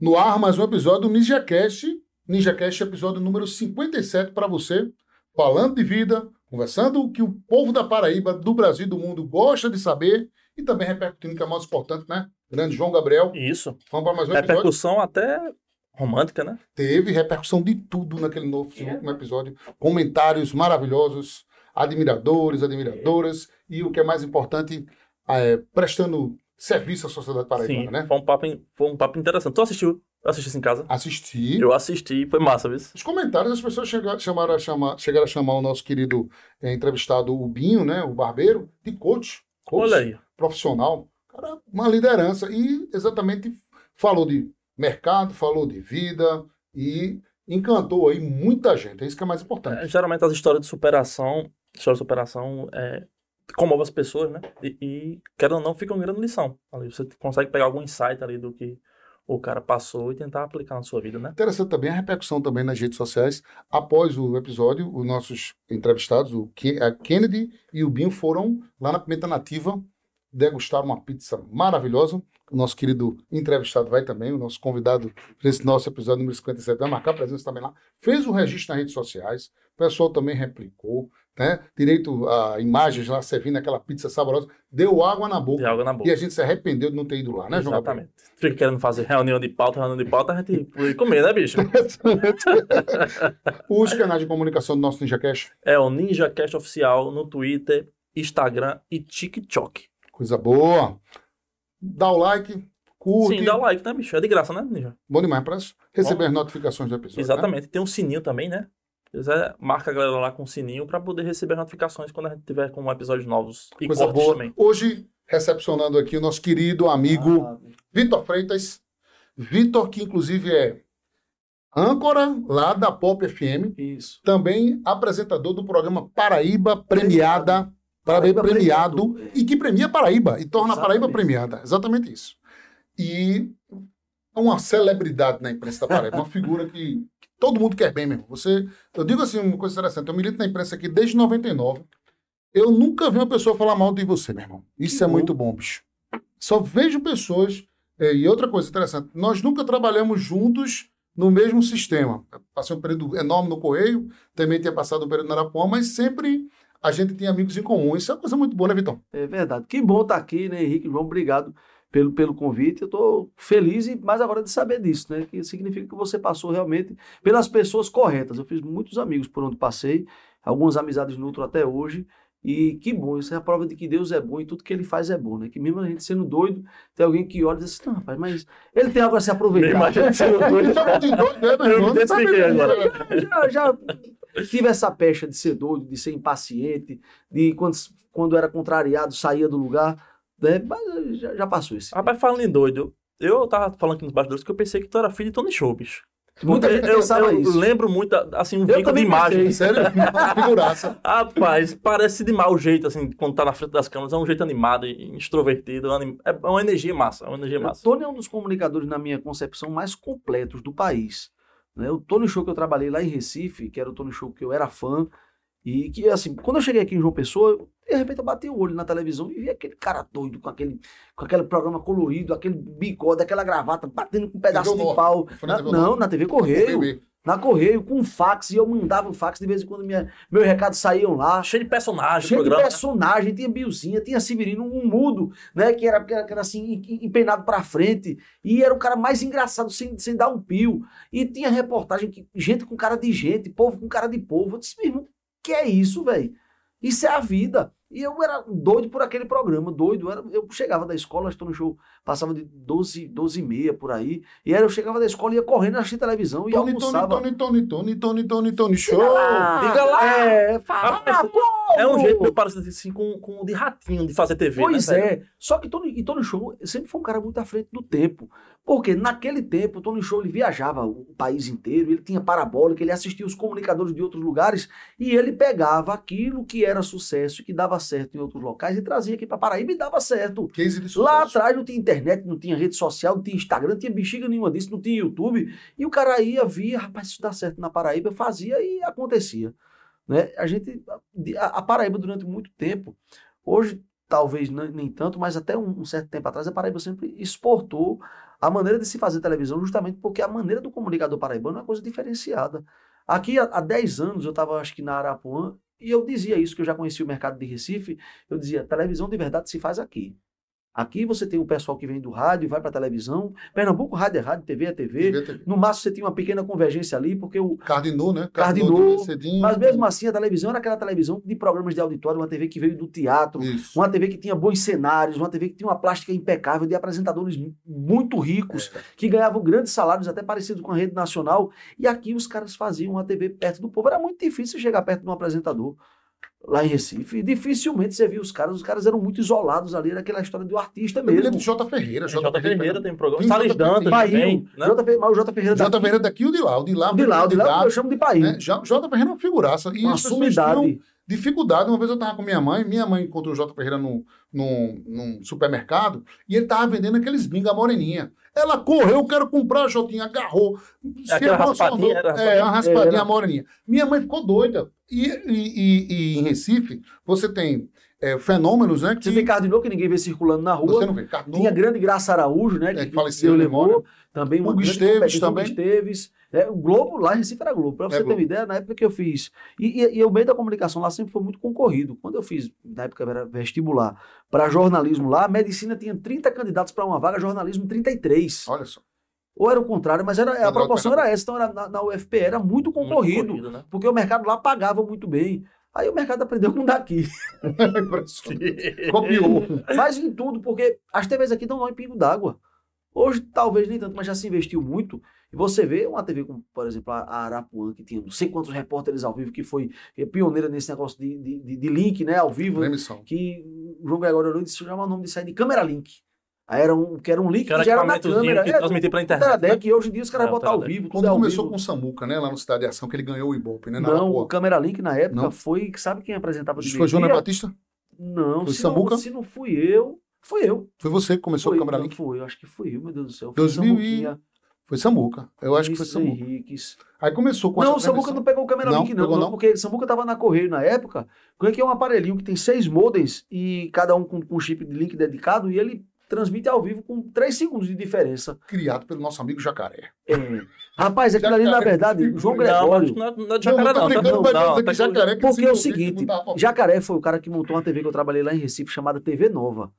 No ar, mais um episódio do NinjaCast. NinjaCast, episódio número 57 para você. Falando de vida, conversando o que o povo da Paraíba, do Brasil e do mundo gosta de saber e também repercutindo o que é mais importante, né? Grande João Gabriel. Isso. Vamos para mais um episódio. Repercussão até romântica, né? Teve repercussão de tudo naquele novo É. último episódio. Comentários maravilhosos, admiradores, admiradoras e o que é mais importante, é, prestando serviço à sociedade paraibana, Sim, né? foi um, papo, foi um papo interessante. Tu assistiu? Assistisse em casa? Assistir. Eu assisti, foi massa, viu? Os comentários, as pessoas chegaram, chamaram a chamar, chegaram a chamar o nosso querido eh, entrevistado, o Binho, né, o barbeiro, de coach. coach Olha aí. Profissional. Cara, uma liderança. E exatamente falou de mercado, falou de vida e encantou aí muita gente. É isso que é mais É, importante. geralmente as histórias de superação, histórias de superação, é, comovem as pessoas, né? E, e querendo ou não, fica uma grande lição. Ali você consegue pegar algum insight ali do que o cara passou e tentar aplicar na sua vida, né? Interessante também a repercussão também nas redes sociais. Após o episódio, os nossos entrevistados, o Ke- a Kennedy e o Binho, foram lá na Pimenta Nativa degustar uma pizza maravilhosa. O nosso querido entrevistado vai também, o nosso convidado nesse nosso episódio número 57 vai marcar presença também lá. Fez o registro nas redes sociais, pessoal também replicou, né? Direito a imagens lá servindo aquela pizza saborosa, deu água na boca. água na E boca. a gente se arrependeu de não ter ido lá, né, João Gabriel? Exatamente. Fica querendo fazer reunião de pauta, reunião de pauta, a gente pode comer, né, bicho? Os canais de comunicação do nosso NinjaCast, É o NinjaCast Oficial no Twitter, Instagram e TikTok. coisa boa. Dá o like, curte. Sim, dá o like, né, bicho? É de graça, né, Ninja? Bom demais para receber as notificações do episódio. né? Exatamente. Tem um sininho também, né? Se quiser, marca a galera lá com o sininho pra poder receber as notificações quando a gente tiver com episódios novos. E Coisa cortes boa. também. Hoje, recepcionando aqui o nosso querido amigo Ah, Vitor Freitas. Vitor, que inclusive é âncora lá da Pop FM, Isso. também apresentador do programa Paraíba Premiada. Paraíba Paraíba Premiado, Premiado, e que premia Paraíba e torna a Paraíba Exatamente. premiada. Exatamente isso. E é uma celebridade na imprensa da Paraíba, uma figura que todo mundo quer bem mesmo. Você, eu digo assim, uma coisa interessante, eu milito na imprensa aqui desde 99. Eu nunca vi uma pessoa falar mal de você, meu irmão. Isso Que é bom. muito bom, bicho. Só vejo pessoas. eh, E outra coisa interessante, nós nunca trabalhamos juntos no mesmo sistema. Eu Passei um período enorme no Correio, também tinha passado um período na Arapuã, mas sempre a gente tem amigos em comum. Isso é uma coisa muito boa, né, Vitão? É verdade. Que bom estar aqui, né, Henrique? João, obrigado pelo, pelo convite. Eu estou feliz e mais agora de saber disso, né? Que significa que você passou realmente pelas pessoas corretas. Eu fiz muitos amigos por onde passei, algumas amizades nutro até hoje. E que bom, isso é a prova de que Deus é bom e tudo que ele faz é bom, né? Que mesmo a gente sendo doido, tem alguém que olha e diz assim, não, rapaz, mas ele tem algo a se aproveitar. Imagina se eu doido. Chama de doido, né, Eu Não agora. né? já, já tive essa pecha de ser doido, de ser impaciente, de quando, quando era contrariado saía do lugar, né? Mas já, já passou isso. Rapaz, falando em doido, eu tava falando aqui nos bastidores que eu pensei que tu era filho de Tony Show, bicho. Muita eu, gente eu- pensava eu isso. lembro muito, assim, um vínculo de imagem. pensei. Sério? Figuraça. Rapaz, parece demais o jeito, assim, quando tá na frente das câmeras. É um jeito animado e extrovertido. anim- É uma energia massa, é uma energia O massa. Tony é um dos comunicadores, na minha concepção, mais completos do país. né? O Tony Show que eu trabalhei lá em Recife, que era o Tony Show que eu era fã, e que, assim, quando eu cheguei aqui em João Pessoa, eu- de repente eu bati o olho na televisão e vi aquele cara doido com aquele, com aquele programa colorido, aquele bigode, aquela gravata, batendo com um pedaço de pau. Na não, na TV Correio. Na Correio, com fax, e eu mandava o fax de vez em quando minha, meus recados saíam lá. Cheio de personagens, Cheio de programa. né? personagem, tinha Biozinha, tinha Severino, um mudo, né? Que era, que era, que era assim, em- empenado pra frente. E era o cara mais engraçado, sem, sem dar um pio. E tinha reportagem, que, gente com cara de gente, povo com cara de povo. Eu disse, meu irmão, que é isso, velho? Isso é a vida. E eu era doido por aquele programa, doido. Eu, era- eu chegava da escola, estou no show, passava de 12, 12 e meia por aí. E era, eu chegava da escola, ia correndo, assistir televisão e Tony, Tony, almoçava. Tony, Tony, Tony, Tony, Tony, Tony, show! Fica lá. É, fala, pô, É um jeito meio parecido assim com, com o de ratinho de fazer TV, Pois né? velho? é. Só que Tony, e Tony Show sempre foi um cara muito à frente do tempo. Porque naquele tempo, o Tony Show ele viajava o país inteiro, ele tinha parabólica, ele assistia os comunicadores de outros lugares e ele pegava aquilo que era sucesso, que dava certo em outros locais e trazia aqui para Paraíba e dava certo. Case de sucesso. Lá atrás não tinha internet, não tinha rede social, não tinha Instagram, não tinha bexiga nenhuma disso, não tinha YouTube. E o cara ia, via, rapaz, isso dá certo na Paraíba, fazia e acontecia. Né? A gente, a, Paraíba durante muito tempo, hoje talvez nem, tanto, mas até um, um certo tempo atrás, a Paraíba sempre exportou a maneira de se fazer televisão, justamente porque a maneira do comunicador paraibano é uma coisa diferenciada. Aqui, há, há 10 anos, eu estava, acho que na Arapuã, e eu dizia isso, que eu já conhecia o mercado de Recife, eu dizia, televisão de verdade se faz aqui. Aqui você tem o pessoal que vem do rádio e vai para a televisão. Pernambuco, rádio é rádio, TV é TV. Devia ter- No máximo você tinha uma pequena convergência ali, porque o. Cardinou, né? Cardinou, cedinho. Mas mesmo assim, a televisão era aquela televisão de programas de auditório, uma TV que veio do teatro, Isso. uma TV que tinha bons cenários, uma TV que tinha uma plástica impecável, de apresentadores mu- muito ricos, que ganhavam grandes salários, até parecido com a rede nacional. E aqui os caras faziam uma TV perto do povo. Era muito difícil chegar perto de um apresentador lá em Recife. E dificilmente você via os caras, os caras eram muito isolados ali, era aquela história do artista Eu me lembro mesmo. de Jota Ferreira. Jota Ferreira tem programa. Tem Salles Jota Dantas Ferreira. também, Bahia, né? Jota mas o Jota Ferreira Jota daqui- Ferreira daqui e o de lá. O de lá, de lá, de lá eu candidato, chamo de Bahia. né? J- Jota Ferreira é uma figuraça. E Uma sumidade. dificuldade. Uma vez eu estava com minha mãe, minha mãe encontrou o Jota Ferreira num, num, num supermercado e ele estava vendendo aqueles binga moreninha. Ela correu, eu quero comprar, Jotinha, agarrou. se aquela raspadinha, era É, uma raspadinha Era. moreninha. Minha mãe ficou doida. E, e, e- em Recife, você tem é, fenômenos, né? Que Você tem Cardinô, que ninguém vê circulando na rua. você não vê. Carnu, Tinha grande Graça Araújo, né? É, que faleceu, né, levou. Também uma Hugo Esteves também. Hugo Esteves. É, o Globo, lá em Recife era Globo. Pra você É ter Globo. uma ideia, na época que eu fiz. E, e, e o meio da comunicação lá sempre foi muito concorrido. Quando eu fiz, na época era vestibular, para jornalismo lá, a medicina tinha 30 candidatos para uma vaga, jornalismo 33. Olha só. Ou era o contrário, mas era, a proporção era essa. Então era, na, na UFP era muito concorrido. Muito corrido, né? Porque o mercado lá pagava muito bem. Aí o mercado aprendeu com daqui. Copiou. Mas em tudo, porque as TVs aqui dão em pingo d'água. Hoje, talvez nem tanto, mas já se investiu muito. E você vê uma TV como, por exemplo, a Arapuã, que tinha não sei quantos repórteres ao vivo, que foi eh, pioneira nesse negócio de, de, de- de link, né, ao vivo, que o João Gregório Olho disse chama o nome disso aí de câmera link. Era um, que era um link Que era que já era na câmera. que É, transmitia pra o internet. né? Teradec, e hoje em dia os caras É, o botam ao vivo, Quando é começou vivo. com o Samuca, né? Lá no Cidade de Ação, que ele ganhou o Ibope, né? Na Não, o câmera link na época Não. foi, sabe quem apresentava de Foi Joana? Batista? Não, Foi se não, Samuca? se não fui eu, fui eu. Foi você que começou Foi, com a câmera não link? Foi, eu acho que fui eu, meu Deus do céu. Foi 2000 e- Foi Samuca. Eu acho que foi Samuca. Henriques. Aí começou com Não, o Samuca não pegou o câmera Não, link, não, pegou não, não? porque Samuca tava na Correio na época. Que é um aparelhinho que tem seis modems e cada um com, com um chip de link dedicado e ele transmite ao vivo com três segundos de diferença. Criado pelo nosso amigo Jacaré. É. Rapaz, aquilo ali, na verdade, João Não, Não, Gregório. mas não é, não é Não, jacaré, não, não. Não, não, dizer tá Jacaré que Porque é o seguinte, não Jacaré foi o cara que montou uma TV que eu trabalhei lá em Recife chamada TV Nova.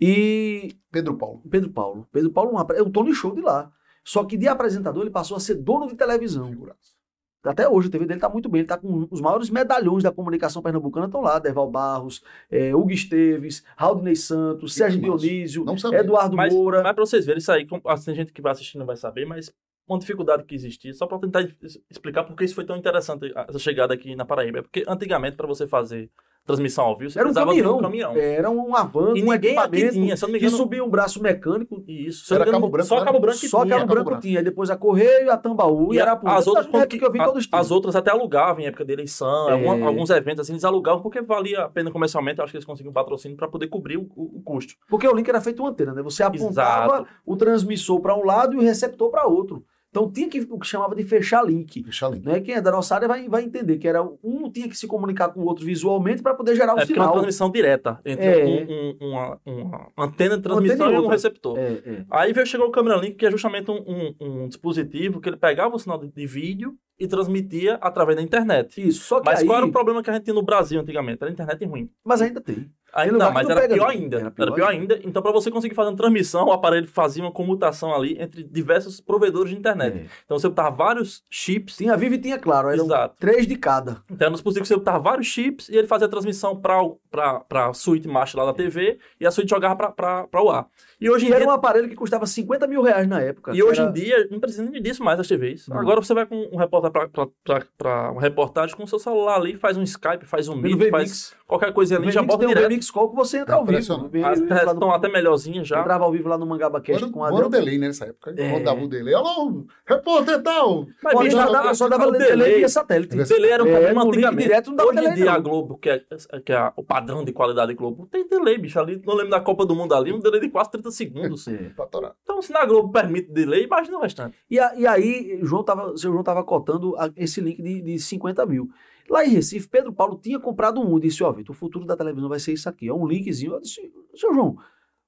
E Pedro Paulo. Pedro Paulo. Pedro Paulo é o Tony Show de lá. Só que de apresentador ele passou a ser dono de televisão. Figuraça. Até hoje a TV dele tá muito bem. Ele tá com os maiores medalhões da comunicação pernambucana estão lá. Deval Barros, é, Hugo Esteves, Raudney Santos, Que Sérgio massa. Dionísio. Eduardo Mas, Moura. mas pra vocês verem isso aí, assim, tem gente que vai assistir não vai saber, mas uma dificuldade que existia, só pra tentar explicar por que isso foi tão interessante, essa chegada aqui na Paraíba. É porque antigamente, pra você fazer transmissão ao vivo, você Era um precisava caminhão. de um caminhão. Era um avan, E um ninguém equipamento tinha, se me que engano. subia um braço mecânico. Isso, se Era engano, Cabo Branco, só né? Cabo Branco que Só tinha. Cabo Branco Branco. tinha. Depois a Correio, a Tambaú e, E a- Arapuã. as outras, quando que eu vim a- todos as outras até alugavam em época de eleição, É. alguns eventos assim, eles alugavam porque valia a pena comercialmente, acho que eles conseguiam patrocínio para poder cobrir o, o- o custo. Porque o link era feito uma antena, né? Você apontava Exato. o transmissor para um lado e o receptor para outro. Então tinha que o que chamava de fechar link. Deixa ali. Né? Quem é da nossa área vai, vai entender que era um tinha que se comunicar com o outro visualmente para poder gerar o É porque é uma sinal. transmissão direta entre É. um- um- uma, uma antena de transmissão Antena e e um outra. receptor. É, é. Aí veio, chegou o Camera Link, que é justamente um, um- um dispositivo que ele pegava o sinal de, de vídeo e transmitia através da internet. Isso, só que Mas aí, qual era o problema que a gente tinha no Brasil antigamente? Era a internet ruim. mas ainda tem. Ainda mas era pior ainda. Era Era pior pior, ainda. ainda. Então, para você conseguir fazer uma transmissão, o aparelho fazia uma comutação ali entre diversos provedores de internet. É. Então, você botava vários chips. Tinha Vivo e tinha Claro, eram Exato. três de cada. Então, era dispositivo que você botava vários chips e ele fazia a transmissão para a suíte master lá da TV e a suíte jogava para o ar. E hoje em era dia um aparelho que custava 50 mil reais na época. E hoje Era- em dia, não precisa nem disso mais as TVs. Não. Agora você vai com um repórter pra, pra, pra, pra uma reportagem com o seu celular ali, faz um Skype, faz um Meet, faz qualquer coisa ali, já bota tem um direto. VMix Call que você entra ao vivo. As lá internet no- estão até melhorzinhas já. Entrava ao vivo lá no Mangaba Cast Agora, com o agora o delay né, nessa época. É. Quando dava o delay. Alô, repórter tal. Mas, bicho, só a- dava, só a- dava delay via satélite. Delay era um É, problema antigamente. direto não dava Hoje em delay, dia a Globo, que é, que é o padrão de qualidade da Globo, tem delay, bicho. Ali, não lembro da Copa do Mundo ali, um delay de quase 30 segundos. É. Pra atorar. Então, se na Globo permite delay, imagina o restante. E, a- e aí, João tava, o seu João estava cotando a- esse link de, de 50 mil. Lá em Recife, Pedro Paulo tinha comprado um e disse: Ó, Vitor, o futuro da televisão vai ser isso aqui. É um linkzinho. Eu disse: Seu João,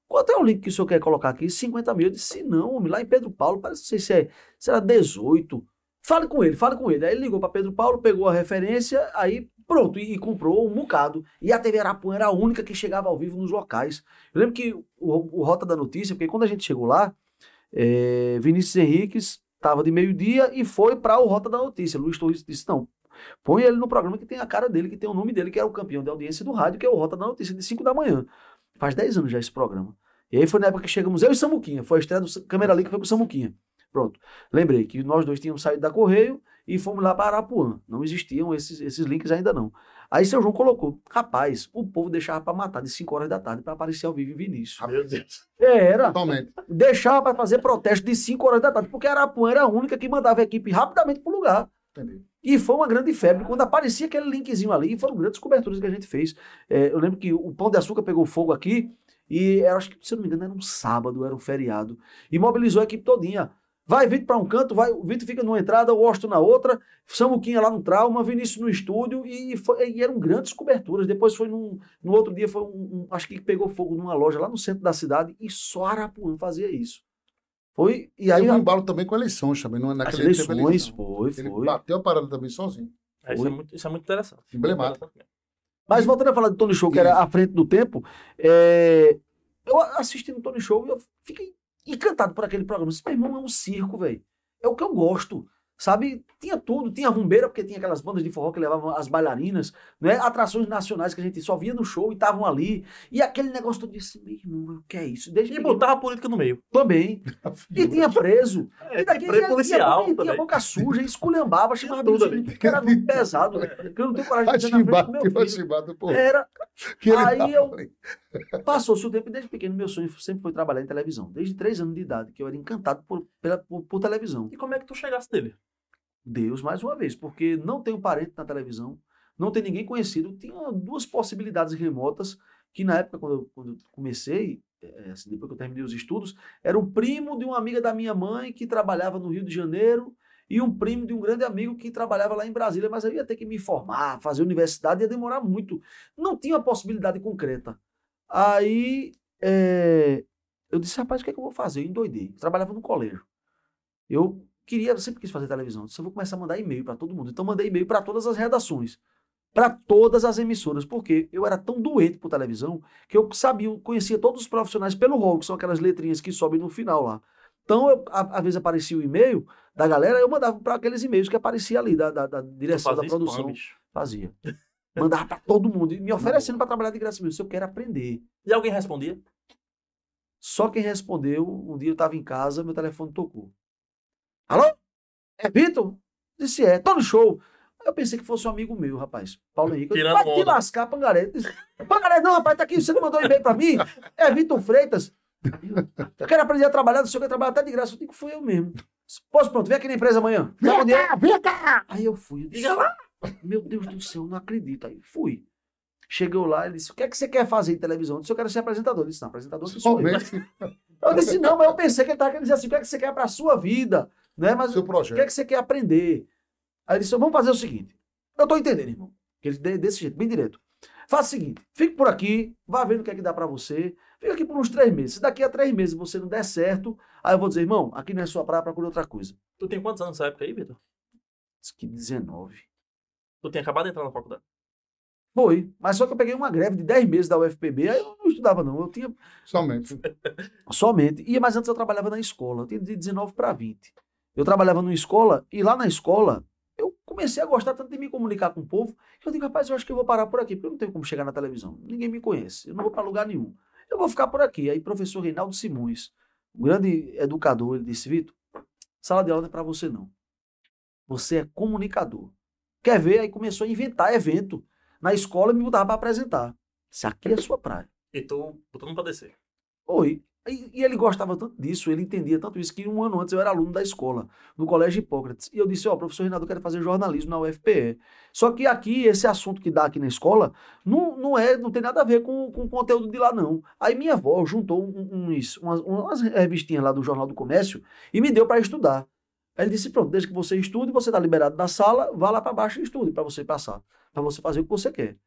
Quanto é o link que o senhor quer colocar aqui? 50 mil. Eu disse, não, homem, lá em Pedro Paulo, parece não sei se é, se era 18. Fale com ele, fale com ele. Aí ele ligou para Pedro Paulo, pegou a referência, aí pronto, e, e comprou um bocado. E a TV Arapuã era a única que chegava ao vivo nos locais. Eu lembro que o, o Rota da Notícia, porque quando a gente chegou lá, é, Vinícius Henriques estava de meio-dia e foi para o Rota da Notícia. Luiz Torres disse: não, põe ele no programa que tem a cara dele, que tem o nome dele, que é o campeão de audiência do rádio, que é o Rota da Notícia, de 5 da manhã. Faz 10 anos já esse programa. E aí foi na época que chegamos eu e Samuquinha. Foi a estreia do Câmera Ali que foi com o Samuquinha. Pronto. Lembrei que nós dois tínhamos saído da Correio e fomos lá para Arapuã. Não existiam esses, esses links ainda não. Aí seu João colocou, rapaz, o povo deixava para matar de 5 horas da tarde para aparecer ao vivo em Vinícius. Meu Deus. Era. Totalmente. Deixava para fazer protesto de 5 horas da tarde, porque Arapuã era a única que mandava a equipe rapidamente pro lugar. Entendi. E foi uma grande febre quando aparecia aquele linkzinho ali, foram grandes coberturas que a gente fez. É, eu lembro que o Pão de Açúcar pegou fogo aqui, e acho que, se eu não me engano, era um sábado, era um feriado. E mobilizou a equipe todinha. Vai Vitor para um canto, vai, o Vitor fica numa entrada, o Austin na outra, Samuquinha lá no trauma, Vinícius no estúdio, e, foi- e eram grandes coberturas. Depois foi num, no outro dia, foi um, um- acho que pegou fogo numa loja lá no centro da cidade, e só Arapuã fazia isso. Foi, e aí Teve um embalo também com eleições também. Não, é as naquele teve eleições, eleição. foi, Ele foi. bateu a parada também sozinho. É, isso, é muito, isso é muito interessante. Emblemático. Mas voltando a falar do Tony Show, que era Isso. à frente do tempo, é, eu assisti no Tony Show e eu fiquei encantado por aquele programa. Meu irmão é um circo, velho. É o que eu gosto. Sabe? Tinha tudo, tinha rumbeira, porque tinha aquelas bandas de forró que levavam as bailarinas, né? atrações nacionais que a gente só via no show e estavam ali. E aquele negócio todo disse, meu irmão, o que é isso? Desde E pequeno botava a política no meio. também. E tinha preso. É, E daqui preso policial tinha, tinha boca suja, esculhambava, chamava tudo ali. que era muito pesado. Que eu não tenho coragem de dizer na frente do meu filho. Era, Que Aí eu-. Passou-se o tempo desde pequeno meu sonho sempre foi trabalhar em televisão. Desde três anos de idade, que eu era encantado por, pela- por, por televisão. E como é que tu chegasse dele? Deus, mais uma vez, porque não tenho parente na televisão, não tem ninguém conhecido. Tinha duas possibilidades remotas que na época, quando eu, quando eu comecei, eh, assim, depois que eu terminei os estudos, era o primo de uma amiga da minha mãe que trabalhava no Rio de Janeiro e um primo de um grande amigo que trabalhava lá em Brasília, mas eu ia ter que me formar, fazer universidade, ia demorar muito. Não tinha possibilidade concreta. Aí eh, eu disse, rapaz, o que é que eu vou fazer? Eu endoidei. Eu trabalhava no colégio. Eu queria, eu sempre quis fazer televisão. Eu disse, eu vou começar a mandar e-mail para todo mundo. Então mandei e-mail para todas as redações, para todas as emissoras, porque eu era tão doente por televisão que eu sabia, eu conhecia todos os profissionais pelo rol, que são aquelas letrinhas que sobem no final lá. Então, eu, a- às vezes aparecia o e-mail da galera, eu mandava para aqueles e-mails que aparecia ali, da, da, da direção da spam, produção. bicho. Fazia. Mandava para todo mundo, me oferecendo para trabalhar de graça mesmo. Se eu quero aprender. E alguém respondia? Só quem respondeu, um dia eu estava em casa, meu telefone tocou. Alô? É Vitor? Disse, é, tô no show. Eu pensei que fosse um amigo meu, rapaz. Paulo Henrique. Eu disse, Tirando Vai te lascar, Pangaré. Pangaré, não, rapaz, tá aqui, você não mandou e-mail pra mim? É Vitor Freitas. Eu quero aprender a trabalhar, o senhor quer trabalhar até de graça. Eu digo, fui eu mesmo. Pois pronto, vem aqui na empresa amanhã. Vai poder. Aí eu fui. Eu disse, Diga lá. Meu Deus do céu, não acredito. Aí fui. Chegou lá, ele disse, o que é que você quer fazer em televisão? Eu disse, eu quero ser apresentador. Ele disse, não, apresentador que sou eu. Eu disse, não, mas eu pensei que ele estava querendo dizer assim, o que é que você quer para a sua vida? Né? Mas seu o que é projeto. que você quer aprender? Aí ele disse, vamos fazer o seguinte. Eu tô entendendo, irmão. Que ele de- desse jeito, bem direto. Faça o seguinte, fique por aqui, vá vendo o que é que dá para você. Fica aqui por uns três meses. Se daqui a três meses você não der certo, aí eu vou dizer, irmão, aqui não é sua praia, procure outra coisa. Tu tem quantos anos nessa época aí, Vitor? Disse que 19. Tu tinha acabado de entrar na faculdade. Foi. Mas só que eu peguei uma greve de 10 meses da UFPB, aí eu não estudava, não. Eu tinha Somente. Somente. E, mas antes eu trabalhava na escola. Eu tinha de 19 para 20. Eu trabalhava numa escola e lá na escola eu comecei a gostar tanto de me comunicar com o povo que eu digo, rapaz, eu acho que eu vou parar por aqui, porque eu não tenho como chegar na televisão. Ninguém me conhece. Eu não vou para lugar nenhum. Eu vou ficar por aqui. Aí, professor Reinaldo Simões, um grande educador, ele disse: Vitor, sala de aula não é para você, não. Você é comunicador. Quer ver? Aí começou a inventar evento na escola e me mudava para apresentar. Isso aqui é a sua praia. E tu botando pra descer. Oi. E, e ele gostava tanto disso, ele entendia tanto isso, que um ano antes eu era aluno da escola, no Colégio Hipócrates. E eu disse, ó, professor Reinaldo, eu quero fazer jornalismo na UFPE. Só que aqui, esse assunto que dá aqui na escola, não, não, é, não tem nada a ver com, com o conteúdo de lá, não. Aí minha avó juntou uns, umas, umas revistinhas lá do Jornal do Comércio e me deu para estudar. Aí ele disse, pronto, desde que você estude, você está liberado da sala, vá lá para baixo e estude para você passar, para você fazer o que você quer.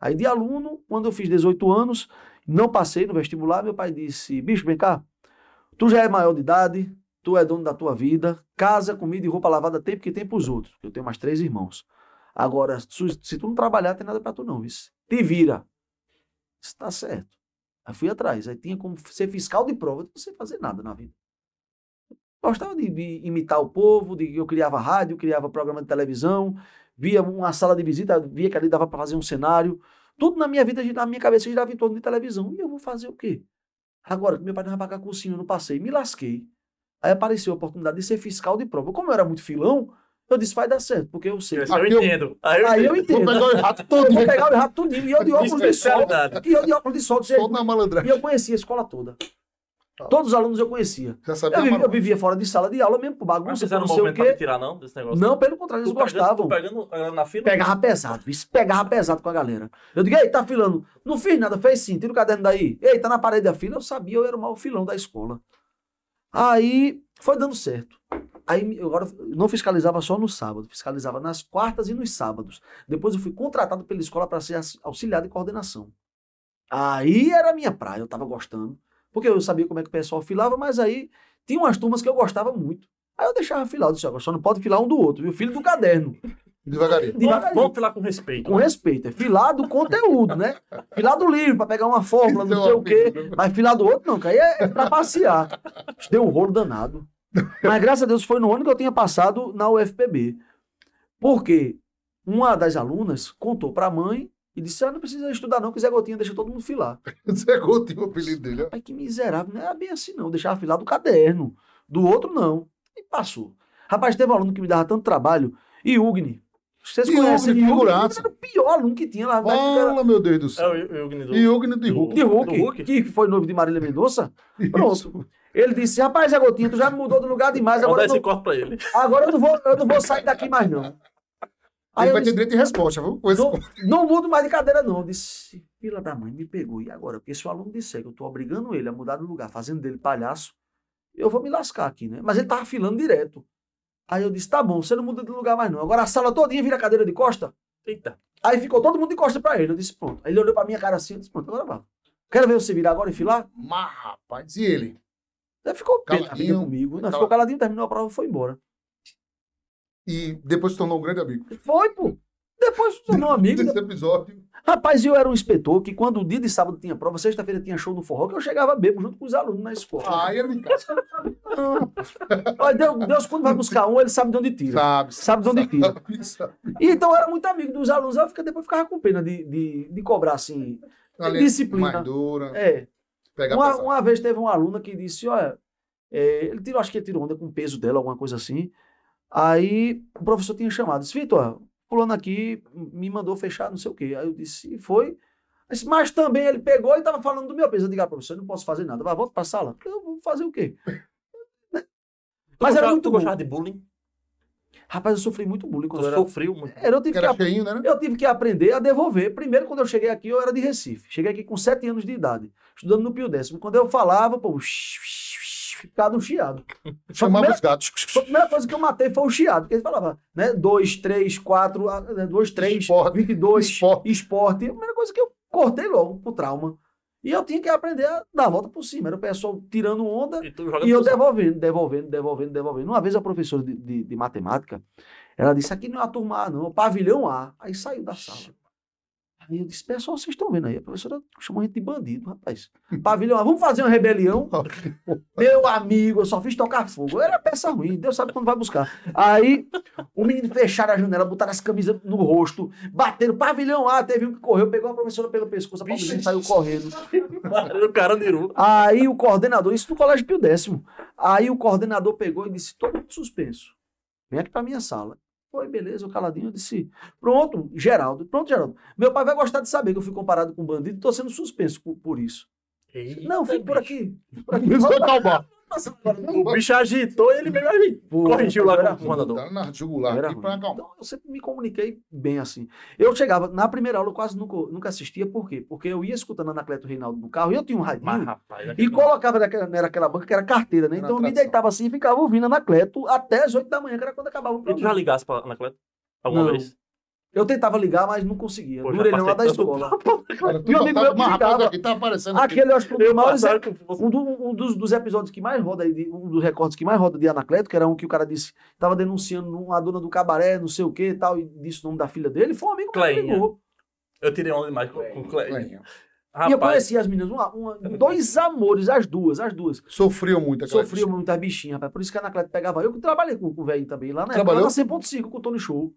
Aí de aluno, quando eu fiz 18 anos, não passei no vestibular, meu pai disse, bicho, vem cá, tu já é maior de idade, tu é dono da tua vida, casa, comida e roupa lavada tem porque tem pros outros. Eu tenho mais três irmãos. Agora, se, tu não trabalhar, tem nada pra tu não, vice. Te vira. Isso tá certo. Aí fui atrás. Aí tinha como ser fiscal de prova, não sei fazer nada na vida. Gostava de, de imitar o povo, de, eu criava rádio, criava programa de televisão, via uma sala de visita, via que ali dava para fazer um cenário. Tudo na minha vida, na minha cabeça, girava em torno de televisão. E eu vou fazer o quê? Agora, meu pai não vai pagar cursinho, eu não passei, me lasquei. Aí apareceu a oportunidade de ser fiscal de prova. Como eu era muito filão, eu disse, vai dar certo, porque eu sei. Esse eu eu- entendo. Aí eu Aí eu entendo. Vou pegar o rato Eu todo. vou pegar o errado tudinho. E eu de óculos de sol. E eu de óculos de sol. Só na E malandragem. eu conhecia a escola toda. Todos os alunos eu conhecia. Já sabia Eu vivia, eu vivia fora de sala de aula mesmo, por bagunça, fizeram não sei o movimento pra me quê. tirar, não, desse negócio? Não, pelo contrário, eles Tu pegando- gostavam. pegando galera na fila? Pegava pesado, isso pegava pesado com a galera. Eu digo, ei, tá filando? Não fiz nada, fez sim, tira o caderno daí. Ei, tá na parede da fila. Eu sabia, eu era o maior filão da escola. Aí foi dando certo. Aí eu agora não fiscalizava só no sábado, fiscalizava nas quartas e nos sábados. Depois eu fui contratado pela escola para ser aux- auxiliar de coordenação. Aí era a minha praia, eu tava gostando. Porque eu sabia como é que o pessoal filava, mas aí tinha umas turmas que eu gostava muito. Aí eu deixava filar, eu disse, agora só não pode filar um do outro, viu? Filho do caderno. Devagarinho. Vamos, Devagarinho. vamos filar com respeito. Com respeito, é filar do conteúdo, né? Filar do livro, para pegar uma fórmula, não sei o quê. Mas filar do outro não, que aí é para passear. Deu um rolo danado. Mas graças a Deus foi no ano que eu tinha passado na UFPB. Porque uma das alunas contou para a mãe e disse: Ah, não precisa estudar, não, que Zé Gotinha deixa todo mundo filar. Zé Coutinho, o apelido dele. Ai, que miserável, não era bem assim, não. Deixava filar do caderno. Do outro, não. E passou. Rapaz, teve um aluno que me dava tanto trabalho. Iugni. Vocês Iugni, conhecem Iugni? figuraça. Era o pior aluno que tinha lá. Era Fala, meu Deus do É céu. o Eugni do... E de Hulk. de Hulk, que foi noivo de Marília Mendonça. Pronto. Ele disse: Rapaz, Zé Gotinho, tu já me mudou do lugar demais. Vou Agora, dar eu esse corte pra ele. não, agora eu, não vou, eu não vou sair daqui mais, não. Aí Ele eu vai ter disse, direito de resposta, viu? Não, não mudo mais de cadeira, não. Eu disse: Filha da mãe, me pegou. E agora? Porque se o aluno disser que eu tô obrigando ele a mudar de lugar, fazendo dele palhaço, eu vou me lascar aqui, né? Mas ele tava filando direto. Aí eu disse: Tá bom, você não muda de lugar mais, não. Agora a sala todinha vira cadeira de costa. Eita. Aí ficou todo mundo de costa pra ele. Eu disse: Pronto. Aí ele olhou pra minha cara assim. Eu disse: Pronto, agora vai. Quero ver você virar agora e filar? Mas, rapaz, e ele? Ele ficou Caladinho. comigo. Não, ficou caladinho, terminou a prova e foi embora. E depois se tornou um grande amigo. Foi, pô. Depois se tornou amigo. Desse episódio. Rapaz, eu era um inspetor que quando o dia de sábado tinha prova, sexta-feira tinha show no forró, que eu chegava bebo junto com os alunos na escola. Aí ele me casa. Olha, Deus, Deus, quando vai buscar um, ele sabe de onde tira. Sabe. Sabe de onde tira. sabe, sabe. E então eu era muito amigo dos alunos, eu fica- depois ficava com pena de, de, de cobrar assim. Ali, Disciplina. Mais dura. É. Uma, uma vez teve uma aluna que disse: Olha, é, ele tirou, acho que ele tirou onda com o peso dela, alguma coisa assim. Aí o professor tinha chamado, disse: Vitor, fulano aqui me mandou fechar, não sei o quê. Aí eu disse: "E Foi. Disse, Mas também ele pegou e estava falando do meu peso. Eu digo: ah, professor, eu não posso fazer nada. Vai, volta para a sala. Eu vou fazer o quê? Tu Mas era gostava- muito Tu gostava de bullying? Rapaz, eu sofri muito bullying Tu quando eu era. sofreu muito. era eu, Que tive que, era ap- cheinho, né? eu tive que aprender a devolver. Primeiro, quando eu cheguei aqui, eu era de Recife. Cheguei aqui com 7 anos de idade, estudando no Pio Décimo. Quando eu falava, pô, ficava um chiado. Chamava os gatos. A primeira coisa que eu matei foi o chiado, porque ele falava, né? 2, 3, 4, 2, 3, Esporte. 22, Esporte. esporte. A primeira coisa que eu cortei logo pro trauma. E eu tinha que aprender a dar a volta por cima. Era o pessoal tirando onda E e eu devolvendo, devolvendo, devolvendo, devolvendo. Uma vez a professora de, de, de matemática, ela disse, aqui não é a turma A, não, é o pavilhão A. Aí saiu da sala. Aí eu disse, pessoal, vocês estão vendo aí? A professora chamou a gente de bandido, rapaz. Pavilhão vamos fazer uma rebelião? Meu amigo, eu só fiz tocar fogo. Era peça ruim, Deus sabe quando vai buscar. Aí, o menino fecharam a janela, botaram as camisas no rosto, bateram, pavilhão A, teve um que correu, pegou a professora pelo pescoço, a pavilhão saiu correndo. O cara virou. Aí o coordenador, isso no Colégio Pio Décimo. Aí o coordenador pegou e disse: todo mundo suspenso. Vem aqui pra minha sala. Foi, beleza, o caladinho. Eu disse: pronto, Geraldo, pronto, Geraldo. Meu pai vai gostar de saber que eu fui comparado com um bandido e tô sendo suspenso por, por isso. Não, fique por aqui. Por aqui. Calmar. Agora. O bicho agitou e ele mesmo agitou. Corrigiu lá Era com o comandador. Dá na jugular Era aqui pra acalmar. Então, eu sempre me comuniquei bem assim. Eu chegava, na primeira aula, eu quase nunca, nunca assistia, por quê? Porque eu ia escutando a Anacleto Reinaldo no carro e eu tinha um Mas, radinho. rapaz, E colocava naquela, naquela banca que era carteira, né? Era Então eu me deitava assim e ficava ouvindo Anacleto até as 8 da manhã, que era quando acabava o E tu já programa. ligasse pra Anacleto? Alguma Não. vez? Eu tentava ligar, mas não conseguia. Pô, no orelhão lá da escola. Cara, Meu amigo meu rapaz, ligava. aqui tá aparecendo. Aquele, eu acho que um Eu maiores um, do- um dos, dos episódios que mais roda aí, um dos recordes que mais roda de Anacleto, que era um que o cara disse, tava denunciando uma dona do cabaré, não sei o que e tal, e disse o nome da filha dele, foi um amigo que Cleinha. ligou. Eu tirei onda demais com, com o Clay. Cleinha. E eu Rapaz, conheci as meninas, uma- uma- dois amores, as duas, as duas. Sofriam muito aquela Sofriam muitas bichinhas, rapaz. Por isso que a Anacleto pegava. Eu que trabalhei com, com o velho também, lá na Trabalhou? lá na 100.5, com o Tony Show.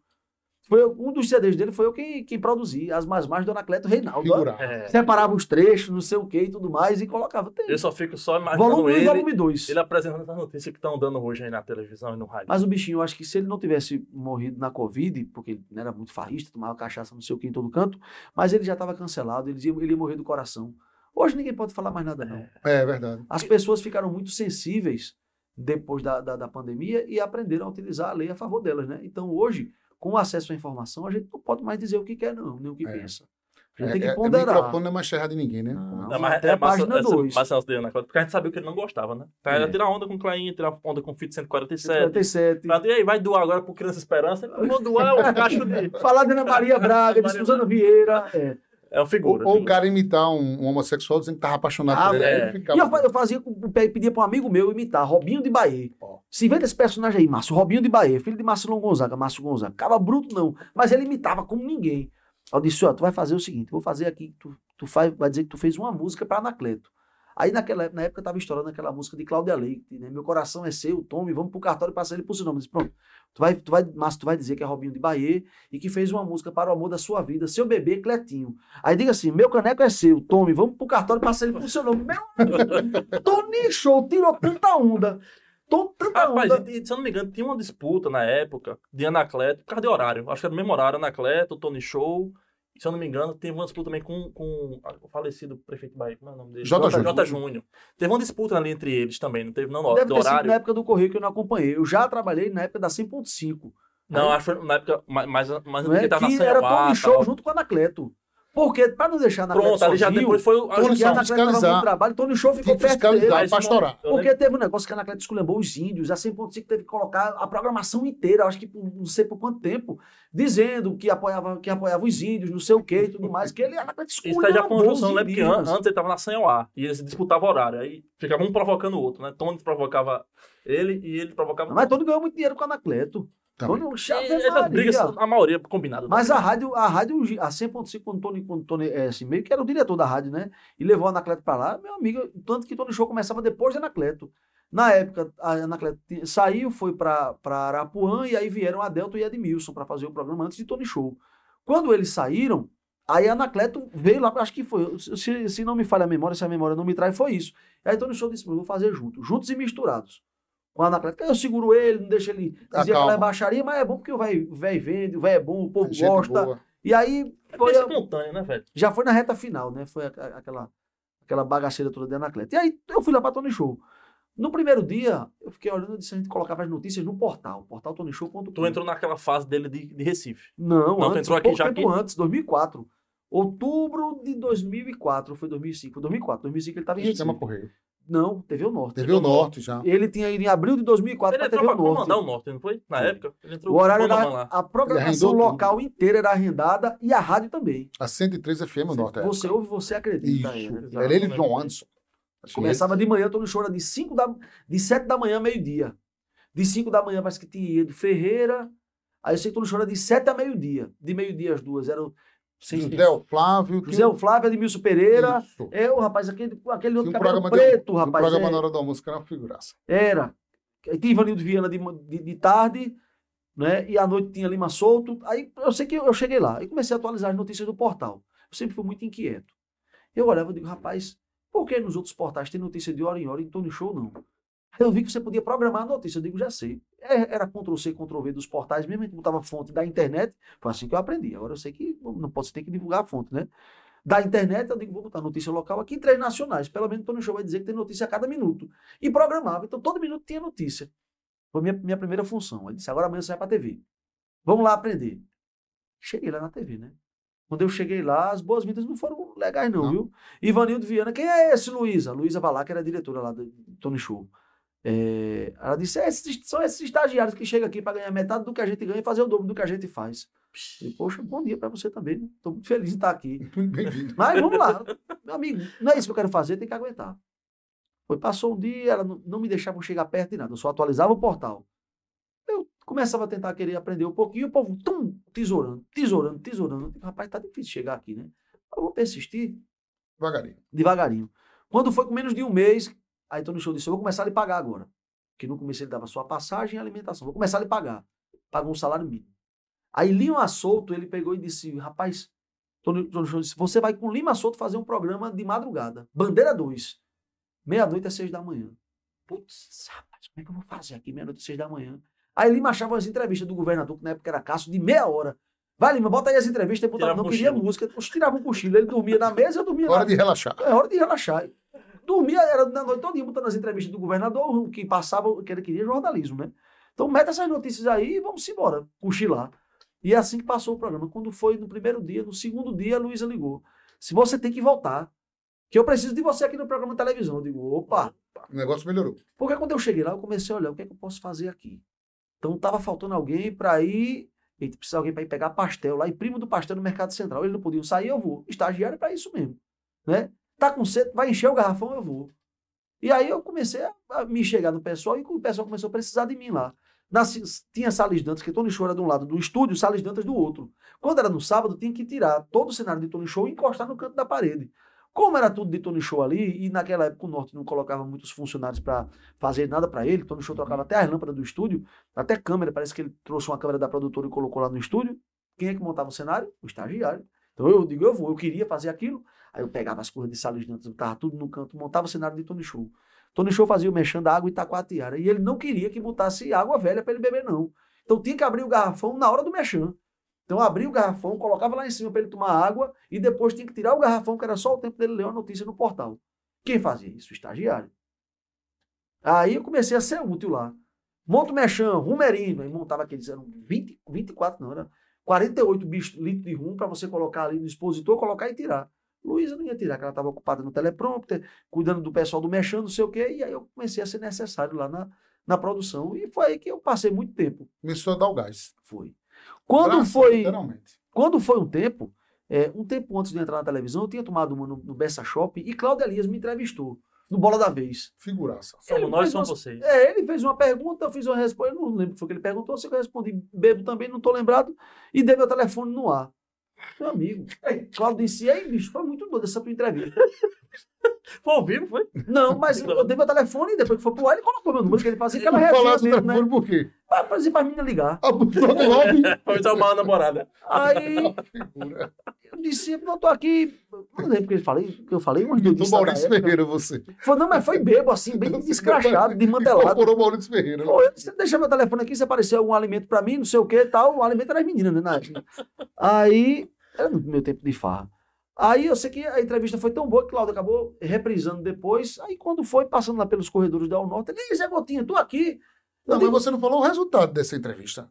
Foi um dos CDs dele foi eu quem, quem produzi, as mais mais do Anacleto Reinaldo. é, Separava os trechos, não sei o que e tudo mais, e colocava. Tem. eu só fico só imaginando Volume 1 e ele, volume 2. ele apresentando as notícias que estão dando hoje aí na televisão e no rádio. Mas o bichinho, eu acho que se ele não tivesse morrido na Covid, porque ele era muito farrista, tomava cachaça não sei o que em todo canto, mas ele já estava cancelado, ele ia, ele ia morrer do coração. Hoje ninguém pode falar mais nada, não. É verdade. As pessoas ficaram muito sensíveis depois da, da, da pandemia e aprenderam a utilizar a lei a favor delas, né? Então hoje, com o acesso à informação, a gente não pode mais dizer o que quer, não, nem o que É. pensa. A gente É, tem que é, ponderar. microfone não é mais terra de ninguém, né? Não. Não, mas até a massa- página essa- dois. massa essa dele na conta, porque a gente sabia que ele não gostava, né? Então, É. Ele tirar onda com o Clainha, tirar onda com o Fit 147. 57. Pronto, E aí, vai doar agora pro Criança Esperança? Eu vou doar o cacho de. Falar de Ana Maria Braga, de Suzana Vieira. É. É uma figura. Ou, ou o cara imitar um, um homossexual dizendo que tava apaixonado Ah, por ele. é. aí ficava- E eu, fa- eu fazia, com- pedia para um amigo meu imitar, Robinho de Bahia. Ó. Se inventa esse personagem aí, Márcio, Robinho de Bahia, filho de Marcelão Gonzaga, Márcio Gonzaga. Caba bruto não, mas ele imitava como ninguém. Eu disse, ó, tu vai fazer o seguinte, vou fazer aqui, tu, tu faz, vai dizer que tu fez uma música para Anacleto. Aí naquela, na época tava estourando aquela música de Cláudia Leite, né? Meu coração é seu, tome, vamos pro cartório e ele pro seu nome. Disse, pronto, tu vai, tu vai, Márcio, tu vai dizer que é Robinho de Bahia e que fez uma música para o amor da sua vida, seu bebê Cletinho. Aí diga assim, meu caneco é seu, tome, vamos pro cartório e ele pro seu nome. Meu Tony Show tirou tanta onda. Tô tanta Rapaz, onda. e, se eu não me engano, tinha uma disputa na época de Anacleto, por causa de horário. Acho que era no mesmo horário, Anacleto, Tony Show. Se eu não me engano, teve uma disputa também com, com o falecido prefeito Bahia. Como é o nome dele? J. Júnior. J. Júnior. Teve uma disputa ali entre eles também, não teve não, Deve do ter sido horário. na época do Correio que eu não acompanhei. Eu já trabalhei na época da 100.5. Não, acho que na época mais, mais, mais Não é? tava Que na era Tony Show tal. junto com a Anacleto. Porque, pra não deixar a Anacleto Pronto, ali já depois foi o- a Tony porque a junção. Show fiscalizar. muito trabalho, Tony Show ficou perto dele. eu Porque teve um negócio que a Anacleto esculhambou os índios, a 100.5 teve que colocar a programação inteira, acho que por não sei por quanto tempo, dizendo que apoiava, que apoiava os índios, não sei o que e tudo mais, que ele a Anacleto Isso aí já foi uma esculhambou junção, né? Porque antes ele tava na Senhauá e eles disputavam horário. Aí ficava um provocando o outro, né? Tony provocava ele e ele provocava Mas Tony ganhou muito dinheiro com a Anacleto. Tony, E Chave essas brigas, a maioria combinada. Mas a rádio, a rádio, a 100.5, quando o Tony, quando Tony é, assim, meio que era o diretor da rádio, né? E levou a Anacleto pra lá, meu amigo, tanto que Tony Show começava depois de Anacleto. Na época, a Anacleto saiu, foi pra pra Arapuã, e aí vieram Adelto e Edmilson pra fazer o programa antes de Tony Show. Quando eles saíram, aí a Anacleto veio lá, acho que foi, se, se não me falha a memória, se a memória não me traz, foi isso. Aí Tony Show disse, "Eu vou fazer junto, juntos e misturados. A Anacleto, eu seguro ele, não deixo ele Ah, dizer que ela é baixaria, mas é bom porque o velho vende, o velho é bom, o povo Gente gosta. boa. E aí Foi foi a- espontâneo, né, velho? já foi na reta final, né? Foi a- a- aquela, aquela bagaceira toda de Anacleto. E aí eu fui lá pra Tony Show. No primeiro dia, eu fiquei olhando e disse, a gente colocava as notícias no portal, portaltonyshow.com. Tu entrou naquela fase dele de, de Recife. Não, Não, tu antes, entrou aqui já tempo aqui? antes, 2004. Outubro de 2004, foi 2005, foi 2004. 2005 ele estava em Recife. Sistema Correio. Não, TV o Norte. TV o Norte já. Ele tinha ido em abril de 2004 Ele para entrou TV pra o Norte. comandar o Norte, não foi? Na época. Ele entrou O horário lá. a programação local inteira era arrendada e a rádio também. A 103 FM o Norte. é. Você ouve, você acredita. Isso. era. Era ele e João Anderson. Que Começava de manhã, Tony Show era de 5 da de 7 da manhã, meio-dia. De 5 da manhã, parece que tinha Edu Ferreira. Aí eu sei que Tony Show era de 7 a meio-dia. De meio-dia às duas. Era o sem- José o Flávio. José o Flávio, Edmilson Pereira. Isso. É, o rapaz, aquele, aquele outro um cabelo programa, de, preto, um rapaz. programa é. na hora do almoço que era uma figuraça. Era. Aí tinha Ivanildo Viana de, de, de tarde, né? E à noite tinha Lima Solto. Aí eu sei que eu, eu cheguei lá e comecei a atualizar as notícias do portal. Eu sempre fui muito inquieto. Eu olhava e digo, rapaz, por que nos outros portais tem notícia de hora em hora e em Tony Show não? Aí eu vi que você podia programar a notícia. Eu digo, já sei. É, Era Ctrl-C, Ctrl-V dos portais, mesmo a gente botava fonte da internet. Foi assim que eu aprendi. Agora eu sei que não você tem que divulgar a fonte, né? Da internet, eu digo, vou botar notícia local aqui três nacionais. Pelo menos o Tony Show vai dizer que tem notícia a cada minuto. E programava. Então todo minuto tinha notícia. Foi minha, minha primeira função. Ele disse, agora amanhã você vai pra TV. Vamos lá aprender. Cheguei lá na TV, né? Quando eu cheguei lá, as boas-vindas não foram legais, não, Não. viu? Ivanildo Viana, quem é esse, Luísa? Luísa Valá, que era diretora lá do Tony Show. É, ela disse: "É, esses- são esses estagiários que chegam aqui para ganhar metade do que a gente ganha e fazer o dobro do que a gente faz. Falei, Poxa, bom dia para você também. né? Tô muito feliz de estar aqui. Mas vamos lá. Meu amigo, não é isso que eu quero fazer, tem que aguentar. Foi, passou um dia, ela não, não me deixava chegar perto de nada, eu só atualizava o portal. Eu começava a tentar querer aprender um pouquinho, o povo, tum, tesourando, tesourando, tesourando. Rapaz, tá difícil chegar aqui, né? Eu vou persistir Devagarinho. devagarinho. Quando foi com menos de um mês, aí Tony Show disse, eu vou começar a lhe pagar agora. Porque no começo ele dava só a passagem e a alimentação. Vou começar a lhe pagar. Pagou um salário mínimo. Aí Lima Assolto, ele pegou e disse, rapaz, Tony, Tony Show disse, você vai com Lima Assolto fazer um programa de madrugada. Bandeira 2. Meia-noite às seis da manhã. Putz, rapaz, como é que eu vou fazer aqui meia-noite às seis da manhã? Aí Lima achava as entrevistas do governador, que na época era Cássio, de meia hora. Vai, Lima, bota aí as entrevistas. Tirava não queria música. Eu tirava um cochilo. Ele dormia na mesa, eu dormia Hora na de relaxar. é hora de relaxar. Dormia, era na noite toda, botando as entrevistas do governador, que passava, o que ele queria, jornalismo, né? Então, meta essas notícias aí e vamos embora, cochilar. E é assim que passou o programa. Quando foi no primeiro dia, no segundo dia, a Luísa ligou. Se você tem que voltar, que eu preciso de você aqui no programa de televisão. Eu digo, opa. O negócio melhorou. Porque quando eu cheguei lá, eu comecei a olhar o que é que eu posso fazer aqui. Então, tava faltando alguém para ir. Eita, precisa alguém para ir pegar pastel lá, imprimo do pastel no Mercado Central. Eles não podiam sair, eu vou. Estagiário é para isso mesmo. Né? Tá com sede, vai encher o garrafão, eu vou. E aí eu comecei a, me chegar no pessoal e o pessoal começou a precisar de mim lá. Nas- tinha Salles Dantas, que Tony Show era de um lado do estúdio, Salles Dantas do outro. Quando era no sábado, tinha que tirar todo o cenário de Tony Show e encostar no canto da parede. Como era tudo de Tony Show ali, e naquela época o Norte não colocava muitos funcionários para fazer nada para ele, Tony Show trocava até as lâmpadas do estúdio, até câmera, parece que ele trouxe uma câmera da produtora e colocou lá no estúdio. Quem é que montava o cenário? O estagiário. Então eu digo, eu vou, eu queria fazer aquilo. Aí eu pegava as coisas de Salles Dantas, botava tudo no canto, montava o cenário de Tony Show. Tony Show fazia o mexendo da água Itacoatiara. E ele não queria que botasse água velha para ele beber, não. Então tinha que abrir o garrafão na hora do mexão. Então abria o garrafão, colocava lá em cima para ele tomar água e depois tinha que tirar o garrafão, que era só o tempo dele ler uma notícia no portal. Quem fazia isso? O estagiário. Aí eu comecei a ser útil lá. Monta o mexão, rumerino. Aí montava aqueles, eram 20, 24, não, era 48 bichos, litros de rum para você colocar ali no expositor, colocar e tirar. Luísa não ia tirar, porque ela estava ocupada no teleprompter, cuidando do pessoal do mexão, não sei o quê, e aí eu comecei a ser necessário lá na, na produção. E foi aí que eu passei muito tempo. Começou a dar o gás. Foi. Quando foi. Literalmente. Quando foi um tempo, é, um tempo antes de eu entrar na televisão, eu tinha tomado uma no, no Bessa Shopping e Cláudio Elias me entrevistou no Bola da Vez. Figuraça. Somos Ele nós, somos vocês. É, ele fez uma pergunta, eu fiz uma resposta, eu não lembro o que foi que ele perguntou, que eu respondi bebo também, não estou lembrado, e dei meu telefone no ar. Meu amigo, Cláudio disse, e aí, bicho, foi muito doido essa tua entrevista. Foi ao vivo, foi? Não, mas eu dei meu telefone e depois que foi pro ar, ele colocou meu número, que ele fazia aquela Falar resenha do mesmo, né? telefone por quê? Pra, pra pra menina ligar. A botou do lobby. Foi só uma namorada. Aí eu disse, não, tô aqui, não lembro o que eu falei, que eu falei, umas Do Maurício. Ferreira, você. Foi, não, mas foi bebo, assim, bem descrachado, desmantelado. Incorporou o Maurício Ferreira. Pô, eu disse, deixa meu telefone aqui, se aparecer algum alimento pra mim, não sei o que tal. O alimento era as meninas, né, na época. Aí, era no meu tempo de farra. Aí eu sei que a entrevista foi tão boa que Cláudio acabou reprisando depois. Aí quando foi, passando lá pelos corredores da Unorte, ele, "Ei, Zé Gotinha, tô aqui. Não, digo, mas você não falou o resultado dessa entrevista.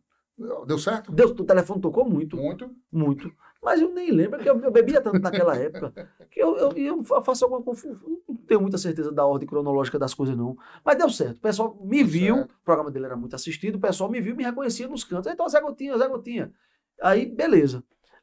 Deu certo? Deus, o telefone tocou muito, Muito. muito. Mas eu nem lembro, que eu, eu bebia tanto naquela época, que eu, eu, eu faço alguma confusão. Não tenho muita certeza da ordem cronológica das coisas, não. Mas deu certo. O pessoal me viu, certo. o programa dele era muito assistido, o pessoal me viu, me reconhecia nos cantos. Então, Zé Gotinha, Zé Gotinha. Aí, beleza.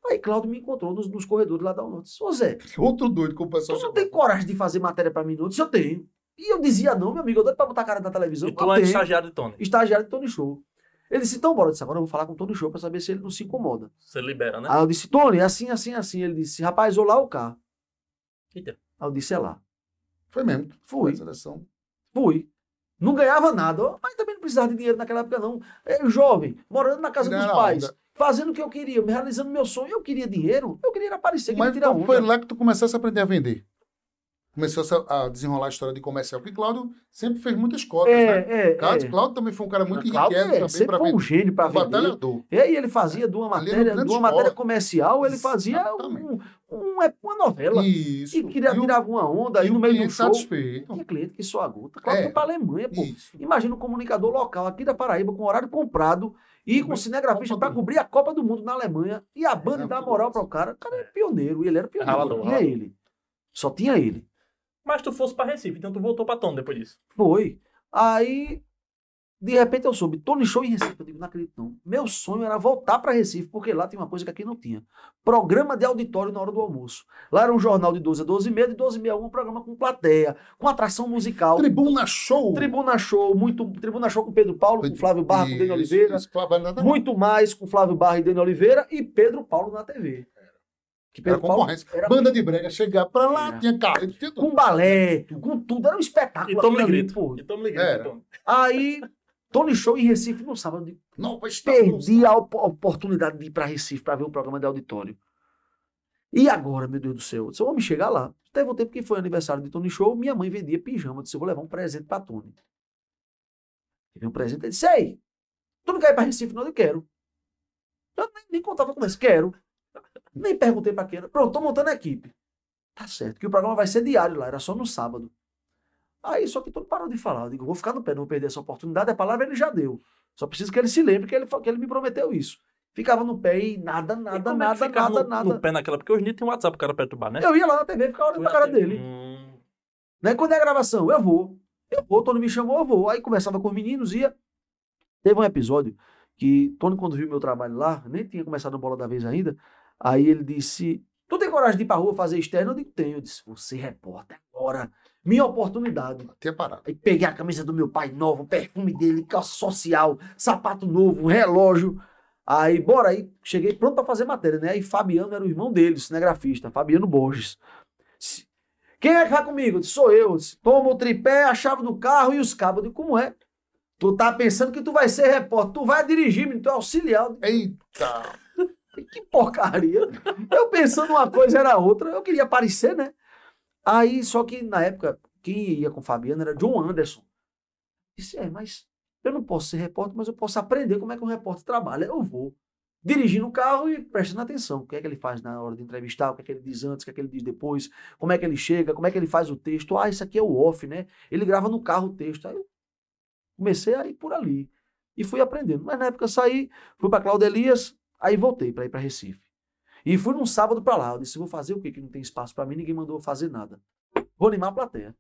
Aí, Claudio me encontrou nos, nos corredores lá da Unorte. Disse, Ô Zé, Outro doido com o pessoal. tu não tem coragem de fazer matéria pra mim, não? Eu disse, eu tenho. E eu dizia, não, meu amigo, eu doido pra botar a cara na televisão. E tu é estagiário de Tony. Estagiário de Tony Show. Ele disse, então bora. Eu disse, agora eu vou falar com o Tony Show pra saber se ele não se incomoda. Você libera, né? Aí eu disse, Tony, é assim, assim, assim. Ele disse, rapaz, ou lá ou cá. Eita. Aí eu disse, é lá. Foi mesmo. Fui. Seleção. Fui. Não ganhava nada, mas também não precisava de dinheiro naquela época, não. Eu, jovem, morando na casa Tirando dos pais, onda. fazendo o que eu queria, me realizando meu sonho. Eu queria dinheiro, eu queria aparecer, queria Mas tirar então onda. foi lá que tu começasse a aprender a vender. Começou a desenrolar a história de comercial. Porque Cláudio sempre fez muitas cotas, né? É, é, Cláudio, é. Cláudio também foi um cara muito Cláudio, inquieto é, também sempre para foi um vender. gênio para vender. batalhador. E aí ele fazia de uma matéria, de uma matéria comercial, ele fazia um, um- é uma novela. Isso. E queria, tirava uma onda aí e no meio do show. satisfeito. Tinha cliente que só a gota. Claro, É. foi pra Alemanha, pô. Isso. Imagina um comunicador local aqui da Paraíba com horário comprado e com cinegrafista para cobrir a Copa do Mundo na Alemanha e a banda É, dar uma moral para o cara. O cara é pioneiro e ele era pioneiro. Ralador, Só tinha ele. Só tinha ele. Mas tu fosse pra Recife, então tu voltou pra Tony depois disso. Foi. Aí De repente eu soube, Tony Show em Recife. Eu digo, não acredito não. Meu sonho era voltar para Recife, porque lá tem uma coisa que aqui não tinha. Programa de auditório na hora do almoço. Lá era um jornal de 12 a 12 e meia, de 12 e meia a 1, um programa com plateia, com atração musical. Tribuna Show. Tribuna Show, muito. Tribuna Show com Pedro Paulo, com Flávio Barra, com Dani Oliveira. Isso, não. Muito mais com Flávio Barra e Dani Oliveira e Pedro Paulo na TV. Que Era Paulo concorrência. era Banda de brega, chegar pra lá, Era. tinha carro, tinha tudo. com balé, com tudo. Era um espetáculo. E grito. pô. E toma grito. Era. então. Aí, Tony Show em Recife no sábado. Estação. Perdi a op- oportunidade de ir para Recife para ver o programa de auditório. E agora, meu Deus do céu? Eu disse, vamos chegar lá. Teve um tempo que foi aniversário de Tony Show, minha mãe vendia pijama. Eu disse, eu vou levar um presente para Tony. Teve um presente, ele disse, ei, tu não quer ir para Recife? Não, eu quero. Eu nem, nem contava com isso, quero. Nem perguntei para quem era. Pronto, tô montando a equipe. Tá certo, que o programa vai ser diário lá, era só no sábado. Aí, só que Tony parou de falar. Eu digo, vou ficar no pé, não vou perder essa oportunidade. A palavra ele já deu. Só preciso que ele se lembre que ele, que ele me prometeu isso. Ficava no pé e nada, E nada, é nada, nada, no, nada. no pé naquela, porque hoje em dia tem WhatsApp pro cara perturbar, né? Eu ia lá na TV e ficava olhando pra cara dele. Hum, Né? Quando é a gravação, eu vou. Eu vou, Tony me chamou, eu vou. Aí conversava com os meninos, ia. Teve um episódio que Tony, quando viu meu trabalho lá, nem tinha começado a bola da vez ainda. Aí ele disse: Tu tem coragem de ir pra rua fazer externo? Eu digo: Tenho. Eu disse: Você repórter agora. Minha oportunidade. Tinha parado. Aí peguei a camisa do meu pai nova, o perfume dele, calça social, sapato novo, relógio. Aí, bora, aí cheguei pronto pra fazer matéria, né? Aí Fabiano era o irmão dele, cinegrafista, Fabiano Borges. Quem é que vai comigo? Eu disse, sou eu. Eu disse, Toma o tripé, a chave do carro e os cabos. Eu digo, como é? Tu tá pensando que tu vai ser repórter, tu vai dirigir, menino, tu é auxiliar. Eita! Que porcaria. Eu pensando uma coisa era outra, eu queria aparecer, né? Aí, só que na época, quem ia com Fabiano era John Anderson. Disse, é, mas eu não posso ser repórter, mas eu posso aprender como é que um repórter trabalha. Eu vou. Dirigindo o carro e prestando atenção. O que é que ele faz na hora de entrevistar, o que é que ele diz antes, o que é que ele diz depois, como é que ele chega, como é que ele faz o texto. Ah, isso aqui é o off, né? Ele grava no carro o texto. Aí eu comecei a ir por ali. E fui aprendendo. Mas na época eu saí, fui para Cláudio Elias, aí voltei para ir para Recife. E fui num sábado para lá. Eu disse, vou fazer o quê? Que não tem espaço para mim, ninguém mandou fazer nada. Vou animar a plateia.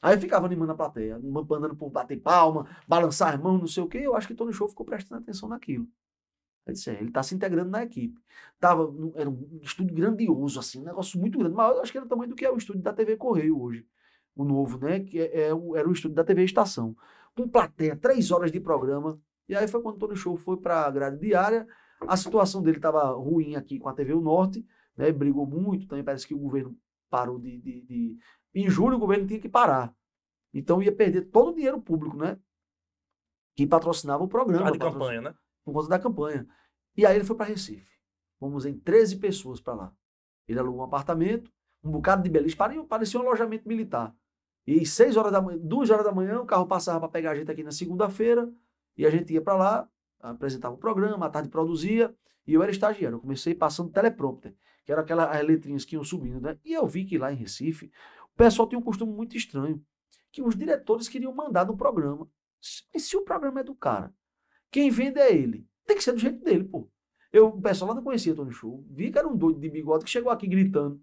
Aí eu ficava animando a plateia, mandando por bater palma, balançar as mãos, não sei o quê. Eu acho que Tony Show ficou prestando atenção naquilo. Eu disse, é, ele está se integrando na equipe. Tava, era um estúdio grandioso, assim, um negócio muito grande. Mas eu acho que era o tamanho do que é o estúdio da TV Correio hoje. O novo, né? Que é, é era o estúdio da TV Estação. Com plateia, três horas de programa. E aí foi quando o Tony Show foi para a grade diária. A situação dele estava ruim aqui com a TV O Norte, né? Brigou muito, também parece que o governo parou de, de- de- Em julho o governo tinha que parar. Então ia perder todo o dinheiro público, né? Que patrocinava o programa. Ah, de patrocin- campanha, né? Por conta da campanha. E aí ele foi para Recife. Fomos em 13 pessoas para lá. Ele alugou um apartamento, um bocado de beliche, pare- parecia um alojamento militar. E seis horas da manhã, duas horas da manhã, o carro passava para pegar a gente aqui na segunda-feira, e a gente ia para lá, apresentava o programa, à tarde produzia, e eu era estagiário. Eu comecei passando teleprompter, que era aquelas as letrinhas que iam subindo, né? E eu vi que lá em Recife, o pessoal tinha um costume muito estranho, que os diretores queriam mandar no programa. E se o programa é do cara? Quem vende é ele. Tem que ser do jeito dele, pô. Eu, o pessoal lá não conhecia Tony Show. Vi que era um doido de bigode que chegou aqui gritando.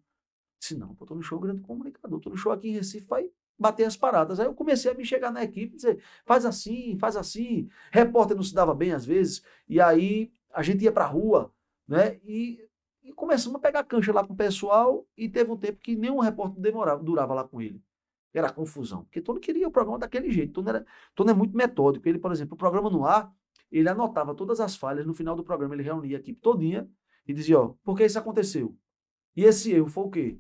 Disse, não, pô, Tony Show é um grande comunicador. Tony Show aqui em Recife vai bater as paradas. Aí eu comecei a me chegar na equipe e dizer, faz assim, faz assim. Repórter não se dava bem às vezes. E aí a gente ia pra rua, né? E, e começamos a pegar cancha lá com o pessoal. E teve um tempo que nenhum repórter demorava, durava lá com ele. Era confusão. Porque todo queria o programa daquele jeito. Todo, era, todo é muito metódico. Ele, por exemplo, o programa no ar, ele anotava todas as falhas. No final do programa, ele reunia a equipe todinha e dizia, ó, por que isso aconteceu? E esse erro foi o quê?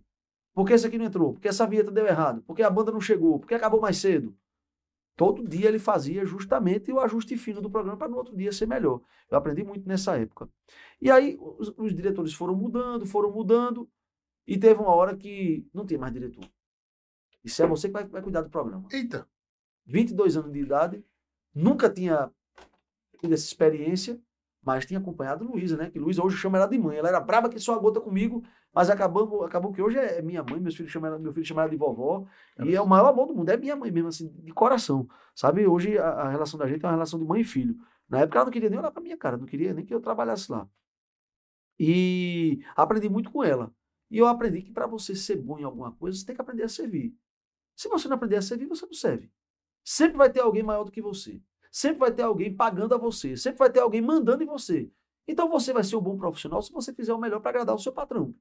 Por que esse aqui não entrou? Por que essa vinheta deu errado? Por que a banda não chegou? Por que acabou mais cedo? Todo dia ele fazia justamente o ajuste fino do programa para no outro dia ser melhor. Eu aprendi muito nessa época. E aí os, os diretores foram mudando, foram mudando, e teve uma hora que não tinha mais diretor. Isso é você que vai, vai cuidar do programa. Eita! 22 anos de idade, nunca tinha tido essa experiência, mas tinha acompanhado Luísa, né? Que Luísa hoje chama ela de mãe. Ela era braba que só a gota comigo, mas acabou, acabou que hoje é minha mãe, meus filhos chamam meu filho chama ela de vovó, e é o maior amor do mundo, é minha mãe mesmo, assim, de coração. Sabe, hoje a, a relação da gente é uma relação de mãe e filho. Na época ela não queria nem olhar pra minha cara, não queria nem que eu trabalhasse lá. E aprendi muito com ela. E eu aprendi que para você ser bom em alguma coisa, você tem que aprender a servir. Se você não aprender a servir, você não serve. Sempre vai ter alguém maior do que você. sempre vai ter alguém pagando a você, sempre vai ter alguém mandando em você. Então você vai ser um bom profissional se você fizer o melhor para agradar o seu patrão.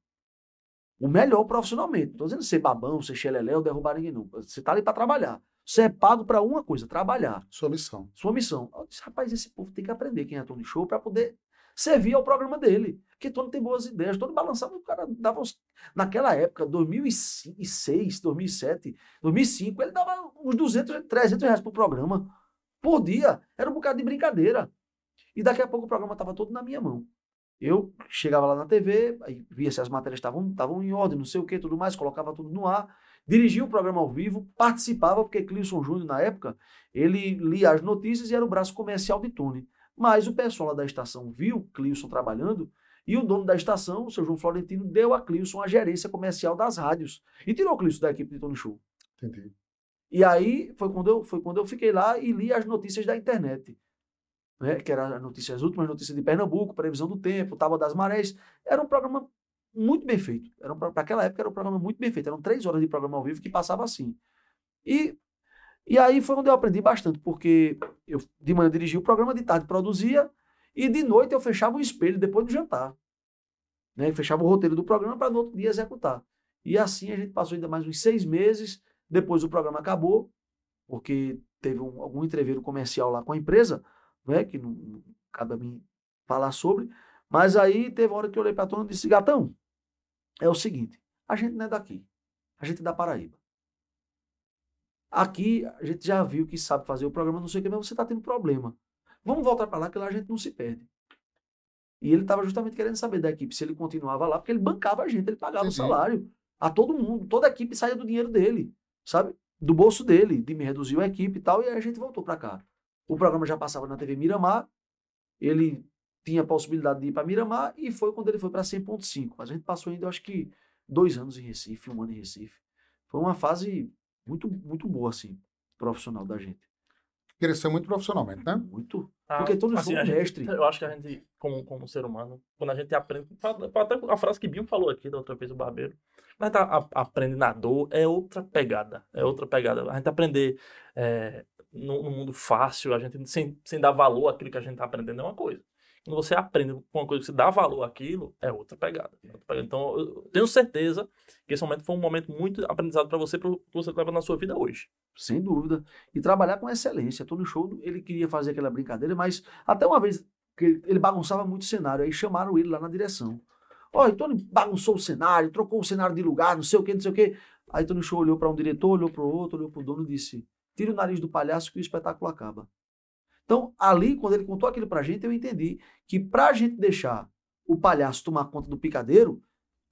O melhor profissionalmente. Não estou dizendo ser babão, ser xeleléu, derrubar ninguém, não. Você está ali para trabalhar. Você é pago para uma coisa, trabalhar. Sua missão. Sua missão. Eu disse, rapaz, esse povo tem que aprender quem é Tony Show para poder servir ao programa dele. Porque Tony tem boas ideias. Tony balançava, o cara dava uns... Naquela época, 2006, 2007, 2005, ele dava uns 200, 300 reais pro programa. Por dia. Era um bocado de brincadeira. E daqui a pouco o programa estava todo na minha mão. Eu chegava lá na TV, via se as matérias estavam em ordem, não sei o que, tudo mais, colocava tudo no ar, dirigia o programa ao vivo, participava, porque Clisson Júnior, na época, ele lia as notícias e era o braço comercial de Tony. Mas o pessoal lá da estação viu Clisson trabalhando e o dono da estação, o seu João Florentino, deu a Clisson a gerência comercial das rádios e tirou o Clisson da equipe de Tony Show. Entendi. E aí foi quando, eu, foi quando eu fiquei lá e li as notícias da internet né, que era as notícias, as últimas notícias de Pernambuco, previsão do tempo, Tábua das Marés. Era um programa muito bem feito. Era um, para aquela época era um programa muito bem feito. Eram três horas de programa ao vivo que passava assim. E, e aí foi onde eu aprendi bastante, porque eu de manhã dirigia o programa, de tarde produzia, e de noite eu fechava o espelho depois do jantar. Né, fechava o roteiro do programa para no outro dia executar. E assim a gente passou ainda mais uns seis meses. Depois o programa acabou, porque teve um, algum entreveiro comercial lá com a empresa né, que não, não cabe a mim falar sobre. Mas aí teve uma hora que eu olhei para a Tona e disse: Gatão, é o seguinte, a gente não é daqui, a gente é da Paraíba. Aqui a gente já viu que sabe fazer o programa, não sei o que, mas você está tendo problema. Vamos voltar para lá, que lá a gente não se perde. E ele estava justamente querendo saber da equipe se ele continuava lá, porque ele bancava a gente, ele pagava o salário a todo mundo, toda a equipe saía do dinheiro dele, sabe? Do bolso dele, de me reduziu a equipe e tal, e aí a gente voltou para cá. O programa já passava na TV Miramar, ele tinha a possibilidade de ir para Miramar e foi quando ele foi para 100.5. Mas a gente passou ainda, acho que, dois anos em Recife, um ano em Recife. Foi uma fase muito, muito boa, assim, profissional da gente. Cresceu muito profissionalmente, né? Muito. Ah, Porque todo assim, jogo mestre. Eu acho que a gente, como, como ser humano, quando a gente aprende. Até a frase que Bill falou aqui da outra vez, o barbeiro. A gente aprende na dor, é outra pegada. É outra pegada. A gente aprender é, no, no, mundo fácil, a gente sem, sem dar valor àquilo que a gente está aprendendo é uma coisa. Quando você aprende uma coisa que você dá valor àquilo, é outra pegada. É outra pegada. Então, eu tenho certeza que esse momento foi um momento muito aprendizado para você, para que você leva na sua vida hoje. Sem dúvida. E trabalhar com excelência. Todo show ele queria fazer aquela brincadeira, mas até uma vez que ele bagunçava muito o cenário, aí chamaram ele lá na direção. Oh, Tony bagunçou o cenário, trocou o cenário de lugar, não sei o que, não sei o que. Aí Tony Show olhou para um diretor, olhou para o outro, olhou para o dono e disse: tira o nariz do palhaço que o espetáculo acaba. Então, ali, quando ele contou aquilo pra gente, eu entendi que pra gente deixar o palhaço tomar conta do picadeiro,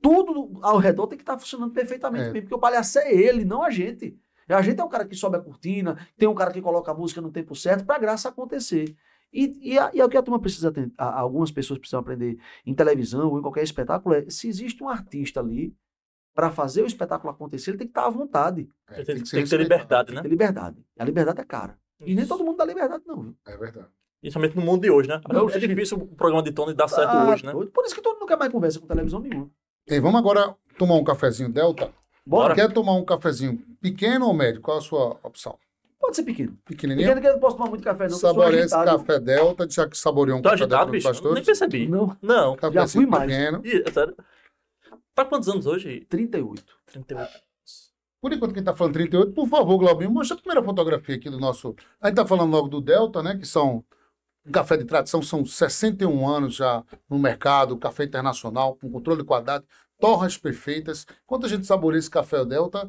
tudo ao redor tem que estar tá funcionando perfeitamente, é. porque o palhaço é ele, não a gente. A gente é o cara que sobe a cortina, tem um cara que coloca a música no tempo certo para a graça acontecer. E, e, e, é o que a turma precisa atender, algumas pessoas precisam aprender em televisão ou em qualquer espetáculo, é se existe um artista ali para fazer o espetáculo acontecer, ele tem que estar à vontade. É, tem, tem, que, tem que ter liberdade, né? Tem liberdade. A liberdade é cara. E nem todo mundo dá liberdade, não. Viu? É verdade. Principalmente no mundo de hoje, né? Não, é difícil o programa de Tony dar certo ah, hoje, né? Por isso que todo mundo quer mais conversa com televisão nenhuma. E vamos agora tomar um cafezinho Delta? Bora. Quer tomar um cafezinho pequeno ou médio? Qual a sua opção? Pode ser pequeno. Pequenininho? Pequeno que eu não posso tomar muito café, não. Saboreia esse café Delta, já que saboreou um Tô café agitado, Delta bicho? Nem percebi. Não. Não. Já fui mais. pequeno. Ih, é sério? Tá quantos anos hoje? 38. 38. Por enquanto, quem está falando 38, por favor, Glaubinho, mostra a primeira fotografia aqui do nosso. A gente está falando logo do Delta, né? Que são. Um café de tradição, são 61 anos já no mercado, café internacional, com controle de qualidade, torras perfeitas. Enquanto a gente saboreia esse café Delta,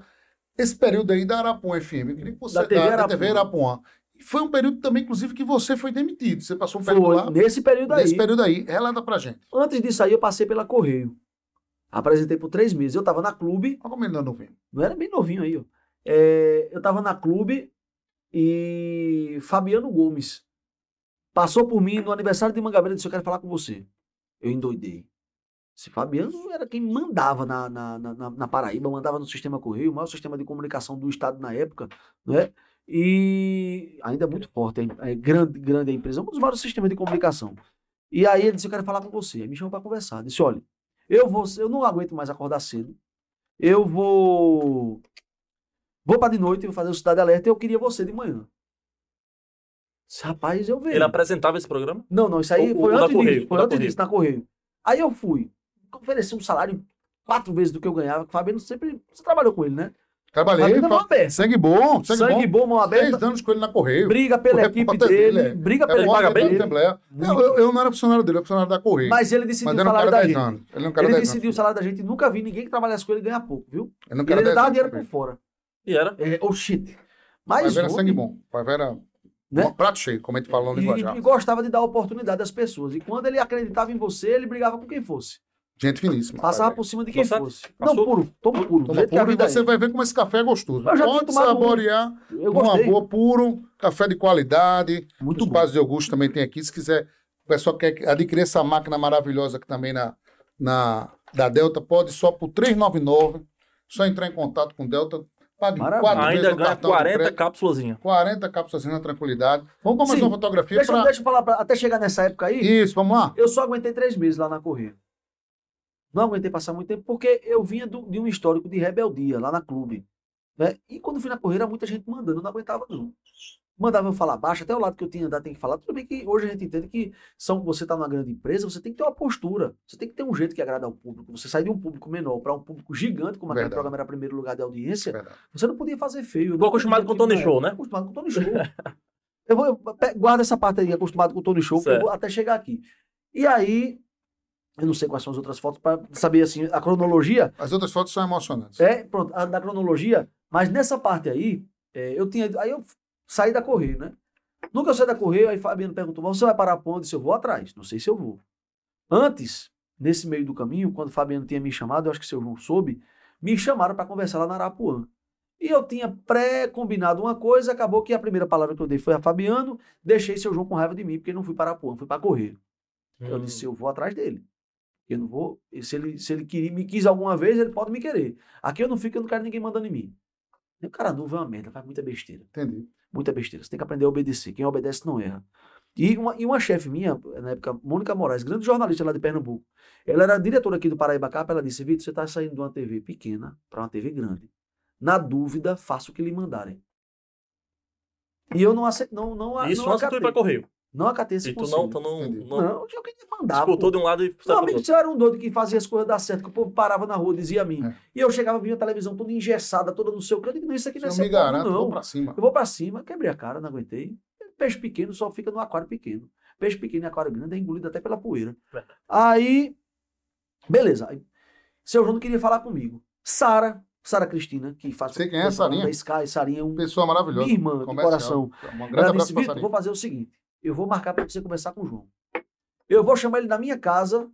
esse período aí da Arapuã FM, eu queria que você. Da TV Arapuã. Da TV Arapuã. Foi um período também, inclusive, que você foi demitido. Você passou um período foi, lá. Nesse período aí. Nesse período aí. Relata pra gente. Antes disso aí, eu passei pela Correio. Apresentei por três meses. Eu tava na clube. Olha como ele não é novinho. Não era bem novinho aí, ó. É, eu tava na clube e Fabiano Gomes passou por mim no aniversário de Mangabeira e disse: Eu quero falar com você. Eu endoidei. Esse Fabiano era quem mandava na, na, na, na, Paraíba, mandava no sistema Correio, o maior sistema de comunicação do Estado na época, né? E ainda é muito forte, é, é grande, grande a empresa, um dos maiores sistemas de comunicação. E aí ele disse: Eu quero falar com você. Aí me chamou para conversar. Disse: Olha, eu vou, eu não aguento mais acordar cedo. Eu vou Vou para de noite, vou fazer o Cidade Alerta e eu queria você de manhã. Disse, Rapaz, eu vejo. Ele apresentava esse programa? Não, não, isso aí O- o foi da antes Correio, disso. Foi o da antes Correio. disso, na Correio. Aí eu fui. Ofereci um salário quatro vezes do que eu ganhava. que O Fabiano sempre. Você trabalhou com ele, né? Trabalhei, é aberta. sangue bom, sangue, Sangue bom. bom, mão Seis anos com ele na Correio. Briga pela O equipe dele. dele é- briga É pela paga equipe bem? dele. Eu, eu, eu não era funcionário dele, eu era funcionário da Correio. Mas ele Mas decidiu ele o salário da 10 gente. anos. Ele Ele 10 decidiu o salário da gente. Nunca vi ninguém que trabalhasse com ele ganhar pouco, viu? Ele E ele 10 dava dinheiro por Correio. fora. E era. É, oh shit. Mas Mas era homem, sangue bom. Pai era Né? um prato cheio, como a gente fala no E, linguajar. e gostava de dar oportunidade às pessoas. E quando ele acreditava em você, ele brigava com quem fosse. Gente finíssima. Passava por cima de quem fosse. passou? Não, puro. Toma puro. Toma puro e você é. vai ver como esse café é gostoso. Pode um. saborear Eu uma boa, puro, café de qualidade. Muito Os bom. De Augusto também tem aqui. Se quiser, o pessoal quer adquirir essa máquina maravilhosa que também na, na da Delta, pode só por R$ 399. Só entrar em contato com Delta. Pague Maravilha. quatro vezes Ainda no ganha cartão de 40 crédito. cápsulazinhas. 40 cápsulas assim na tranquilidade. Vamos para mais Sim. uma fotografia Deixa, eu- para... deixa eu falar, pra- até chegar nessa época aí, Isso, vamos lá. eu só aguentei três meses lá na Correia. Não aguentei passar muito tempo, porque eu vinha do- de um histórico de rebeldia lá na clube. Né? E quando fui na Correia, era muita gente mandando, eu não aguentava não. Mandava eu falar baixo, até o lado que eu tinha andado tem que falar. Tudo bem que hoje a gente entende que são, você está numa grande empresa, você tem que ter uma postura. Você tem que ter um jeito que agrada ao público. Você sai de um público menor para um público gigante, como aquele programa era primeiro lugar de audiência, Verdade. você não podia fazer feio. Igual acostumado com o Tony Show, né? Acostumado com o Tony Show. eu vou, eu, guarda essa parte aí, acostumado com o Tony Show, até chegar aqui. E aí, eu não sei quais são as outras fotos, para saber assim, a cronologia. As outras fotos são emocionantes. É, pronto, a da cronologia, mas nessa parte aí, é, eu tinha. Aí eu saí da Correio, né? Nunca eu saí da Correio, aí Fabiano perguntou: "Mas você vai parar pra onde? Se eu vou atrás. Não sei se eu vou. Antes, nesse meio do caminho, quando o Fabiano tinha me chamado, eu acho que o seu João soube, me chamaram para conversar lá na Arapuã. E eu tinha pré-combinado uma coisa, acabou que a primeira palavra que eu dei foi a Fabiano, deixei seu João com raiva de mim, porque não fui para Arapuã, fui para Correio. Eu Hum. disse, eu vou atrás dele. Eu não vou. Se ele, se ele queria, me quis alguma vez, ele pode me querer. Aqui eu não fico, eu não quero ninguém mandando em mim. O cara novo é uma merda, faz muita besteira. Entendi. Muita besteira. Você tem que aprender a obedecer. Quem obedece não erra. E uma, e uma chefe minha, na época, Mônica Moraes, grande jornalista lá de Pernambuco, ela era diretora aqui do Paraíba Capa, ela disse, Vitor, você está saindo de uma TV pequena para uma TV grande. Na dúvida, faça o que lhe mandarem. E eu não aceito, não, não, Isso não antes de ir acatei. Correio. Não acatei esse E tu conselho. não, tu não, não, Não, eu queria mandar. disputou pô. de um lado e pro amigo, você era um doido que fazia as coisas dar certo, que o povo parava na rua, dizia a mim. É. E eu chegava, via a televisão toda engessada, toda no seu canto, eu digo, não, isso aqui não é eu me povo, garanto, vou não. pra cima. Eu vou pra cima, quebrei a cara, não aguentei. Peixe pequeno só fica no aquário pequeno. Peixe pequeno e aquário grande é engolido até pela poeira. Verdade. Aí, beleza. Aí, seu João não queria falar comigo. Sara, Sara Cristina, que faz Sei quem é, Sarinha? da Sky, Sarinha é um, Pessoa maravilhosa. minha irmã de Comercial. coração. Um grande Ela disse, Vitor, vou fazer o seguinte, eu vou marcar para você conversar com o João. Eu vou chamar ele na minha casa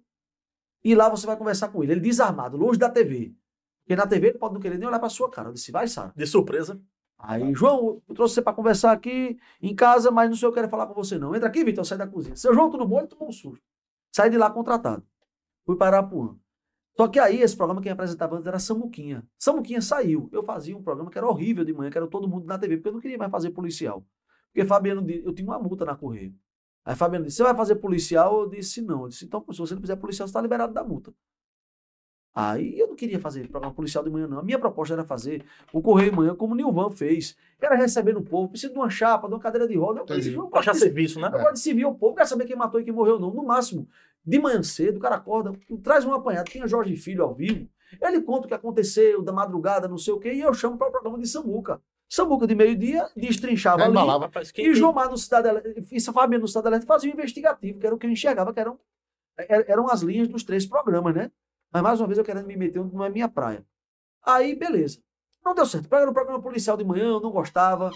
e lá você vai conversar com ele. Ele desarmado, longe da TV. Porque na TV ele pode não querer nem olhar para sua cara. Eu disse, vai, Sara. De surpresa. Aí, João, eu trouxe você para conversar aqui em casa, mas não sei o que eu quero falar com você, não. Entra aqui, Vitor, sai da cozinha. Seu João, tudo bom? Ele tomou um susto. Saí de lá contratado. Fui para Arapuã. Só que aí, esse programa quem apresentava antes era Samuquinha. Samuquinha saiu. Eu fazia um programa que era horrível de manhã, que era todo mundo na TV, porque eu não queria mais fazer policial. Porque Fabiano, di- eu tinha uma multa na Correio. Aí Fabiano disse, você vai fazer policial? Eu disse, não. Eu disse, então, se você não fizer policial, você está liberado da multa. Aí eu não queria fazer programa policial de manhã, não. A minha proposta era fazer o Correio de Manhã, como o Nilvan fez. Era receber no povo, preciso de uma chapa, de uma cadeira de roda. Eu disse, achar pode ser- serviço, né? eu gosto de servir ao povo, quero saber quem matou e quem morreu, não. No máximo, de manhã cedo, o cara acorda, traz um apanhado, tinha Jorge Filho ao vivo, ele conta o que aconteceu, da madrugada, não sei o quê, e eu chamo para o programa de Samuca. Samuca de meio-dia, destrinchava Já ali, e tem- Jomar no Cidade Elétrica, e Fabiano no Cidade Elétrica fazia um investigativo, que era o que eu enxergava, que eram, er- eram as linhas dos três programas, né? Mas mais uma vez eu querendo me meter é minha praia. Aí, beleza. Não deu certo. Era um programa policial de manhã, eu não gostava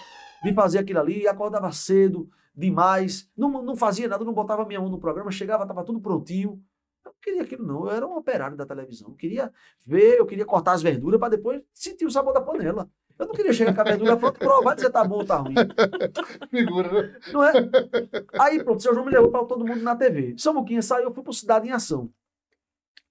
de fazer aquilo ali, acordava cedo demais, não, não fazia nada, não botava minha mão no programa, chegava, estava tudo prontinho. Eu não queria aquilo, não. Eu era um operário da televisão. Eu queria ver, eu queria cortar as verduras para depois sentir o sabor da panela. Eu não queria chegar com a verdura pronta, provar dizer tá bom ou tá ruim. Figura, né? Não é? Aí, pronto, o seu João me levou para todo mundo na TV. Samuquinha saiu, eu fui pro Cidade em Ação.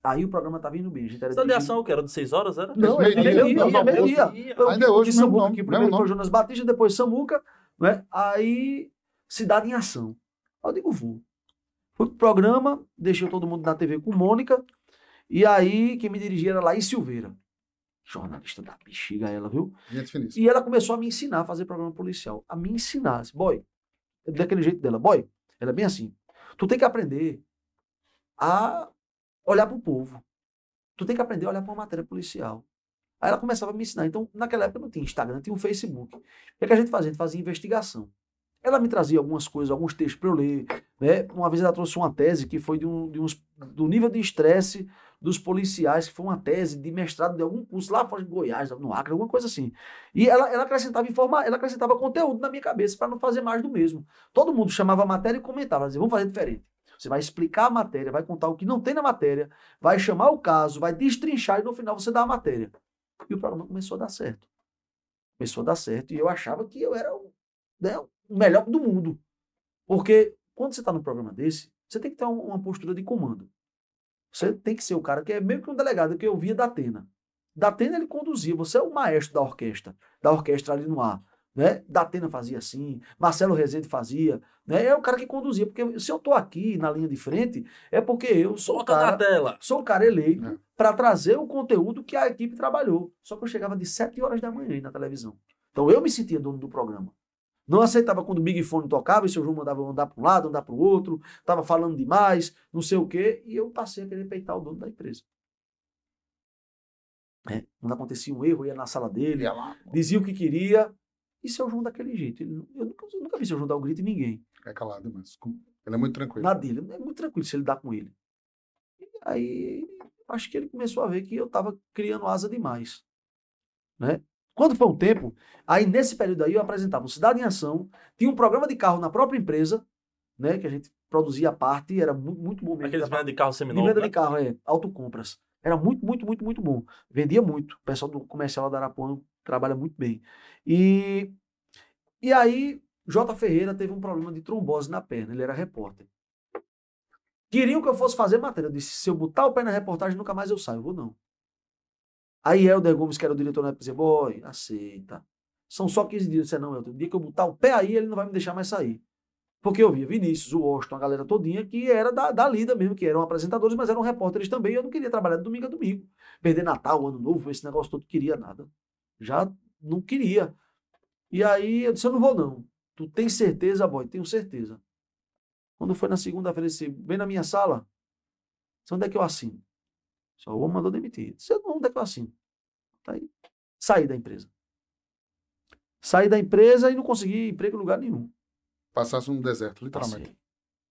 Aí o programa tava indo bem. A gente era Essa de dirigindo- ação, que era de 6 horas, era? Não, Meio é dia, meio-dia, não, é meio-dia. Ainda é fui hoje, de nome, que mesmo primeiro foi. Jonas Batista, depois Samuca, né? Aí, Cidade em Ação. Aí eu digo, vou. Fui pro programa, deixei todo mundo na TV com Mônica, e aí quem me dirigia era Laís Silveira. Jornalista da bexiga ela, viu? E ela começou a me ensinar a fazer programa policial. A me ensinar. Disse, Boy, daquele jeito dela. Boy, ela é bem assim. Tu tem que aprender a olhar pro povo. Tu tem que aprender a olhar pra uma matéria policial. Aí ela começava a me ensinar. Então, naquela época não tinha Instagram, tinha um Facebook. O que, é que a gente fazia? A gente fazia investigação. Ela me trazia algumas coisas, alguns textos para eu ler. Né? Uma vez ela trouxe uma tese que foi de um, de uns, do nível de estresse dos policiais, que foi uma tese de mestrado de algum curso lá fora de Goiás, no Acre, alguma coisa assim. E ela, ela acrescentava informa, ela acrescentava conteúdo na minha cabeça para não fazer mais do mesmo. Todo mundo chamava a matéria e comentava, dizia, vamos fazer diferente. Você vai explicar a matéria, vai contar o que não tem na matéria, vai chamar o caso, vai destrinchar e no final você dá a matéria. E o programa começou a dar certo. Começou a dar certo. E eu achava que eu era o, né, melhor do mundo. Porque quando você está num programa desse, você tem que ter uma postura de comando. Você tem que ser o cara que é meio que um delegado que eu via da Atena. Da Atena ele conduzia, você é o maestro da orquestra, da orquestra ali no ar. Né? Da Atena fazia assim, Marcelo Rezende fazia, né? É o cara que conduzia, porque se eu estou aqui na linha de frente, é porque eu sou o cara, tela. sou o cara eleito é. para trazer o conteúdo que a equipe trabalhou. Só que eu chegava de 7 horas da manhã na televisão. Então eu me sentia dono do programa. Não aceitava quando o Big Fone tocava e o seu João mandava eu andar para um lado, andar para o outro, estava falando demais, não sei o quê, e eu passei a querer peitar o dono da empresa. É, quando acontecia um erro, eu ia na sala dele, dizia o que queria, e seu João daquele jeito. Ele, eu, nunca, eu nunca vi seu João dar um grito em ninguém. É calado, mas ele é muito tranquilo. Na dele, é muito tranquilo se ele dá com ele. E aí, acho que ele começou a ver que eu estava criando asa demais. Né? Quando foi um tempo, aí nesse período aí eu apresentava o Cidade em Ação, tinha um programa de carro na própria empresa, né, que a gente produzia a parte, era muito, muito bom mesmo. Aqueles venda de carro seminovo, De venda né? de carro, é, autocompras. Era muito, muito, muito, muito bom. Vendia muito. O pessoal do comercial da Arapuã trabalha muito bem. E, e aí, J. Ferreira teve um problema de trombose na perna, ele era repórter. Queriam que eu fosse fazer matéria. Eu disse: se eu botar o pé na reportagem, nunca mais eu saio. Eu vou não. Aí Helder Gomes, que era o diretor na época, dizia: boy, aceita. São só 15 dias. Eu disse: não, Helder, o dia que eu botar o pé aí, ele não vai me deixar mais sair. Porque eu via Vinícius, o Washington, a galera todinha, que era da, da lida mesmo, que eram apresentadores, mas eram repórteres também, e eu não queria trabalhar de domingo a domingo. Perder Natal, Ano Novo, esse negócio todo, queria nada. Já não queria. E aí eu disse, eu não vou não. Tu tem certeza, boy? Tenho certeza. Quando foi na segunda-feira, disse, vem na minha sala. Onde é que eu assino? Só o homem mandou demitir. É que eu assino? Tá aí. Saí da empresa. Saí da empresa e não consegui emprego em lugar nenhum. Passasse um deserto, literalmente. Passei.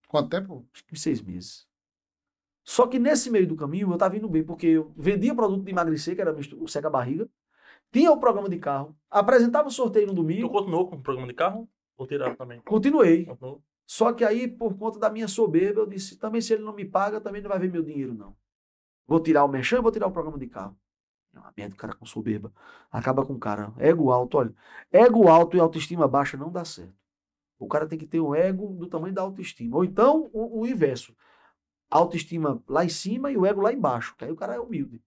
Quanto tempo? Acho que seis meses. Só que nesse meio do caminho eu estava indo bem, porque eu vendia produto de emagrecer, que era o seca-barriga, tinha o programa de carro, apresentava o sorteio no domingo. Tu continuou com o programa de carro? Ou tiraram também? Continuei. Continuou. Só que aí, por conta da minha soberba, eu disse, também se ele não me paga, também não vai ver meu dinheiro, não. Vou tirar o merchan e vou tirar o programa de carro. É uma merda, o cara com soberba. Acaba com o cara. Ego alto, olha. Ego alto e autoestima baixa não dá certo. O cara tem que ter o ego do tamanho da autoestima. Ou então, o, o inverso. Autoestima lá em cima e o ego lá embaixo. Que aí o cara é humilde.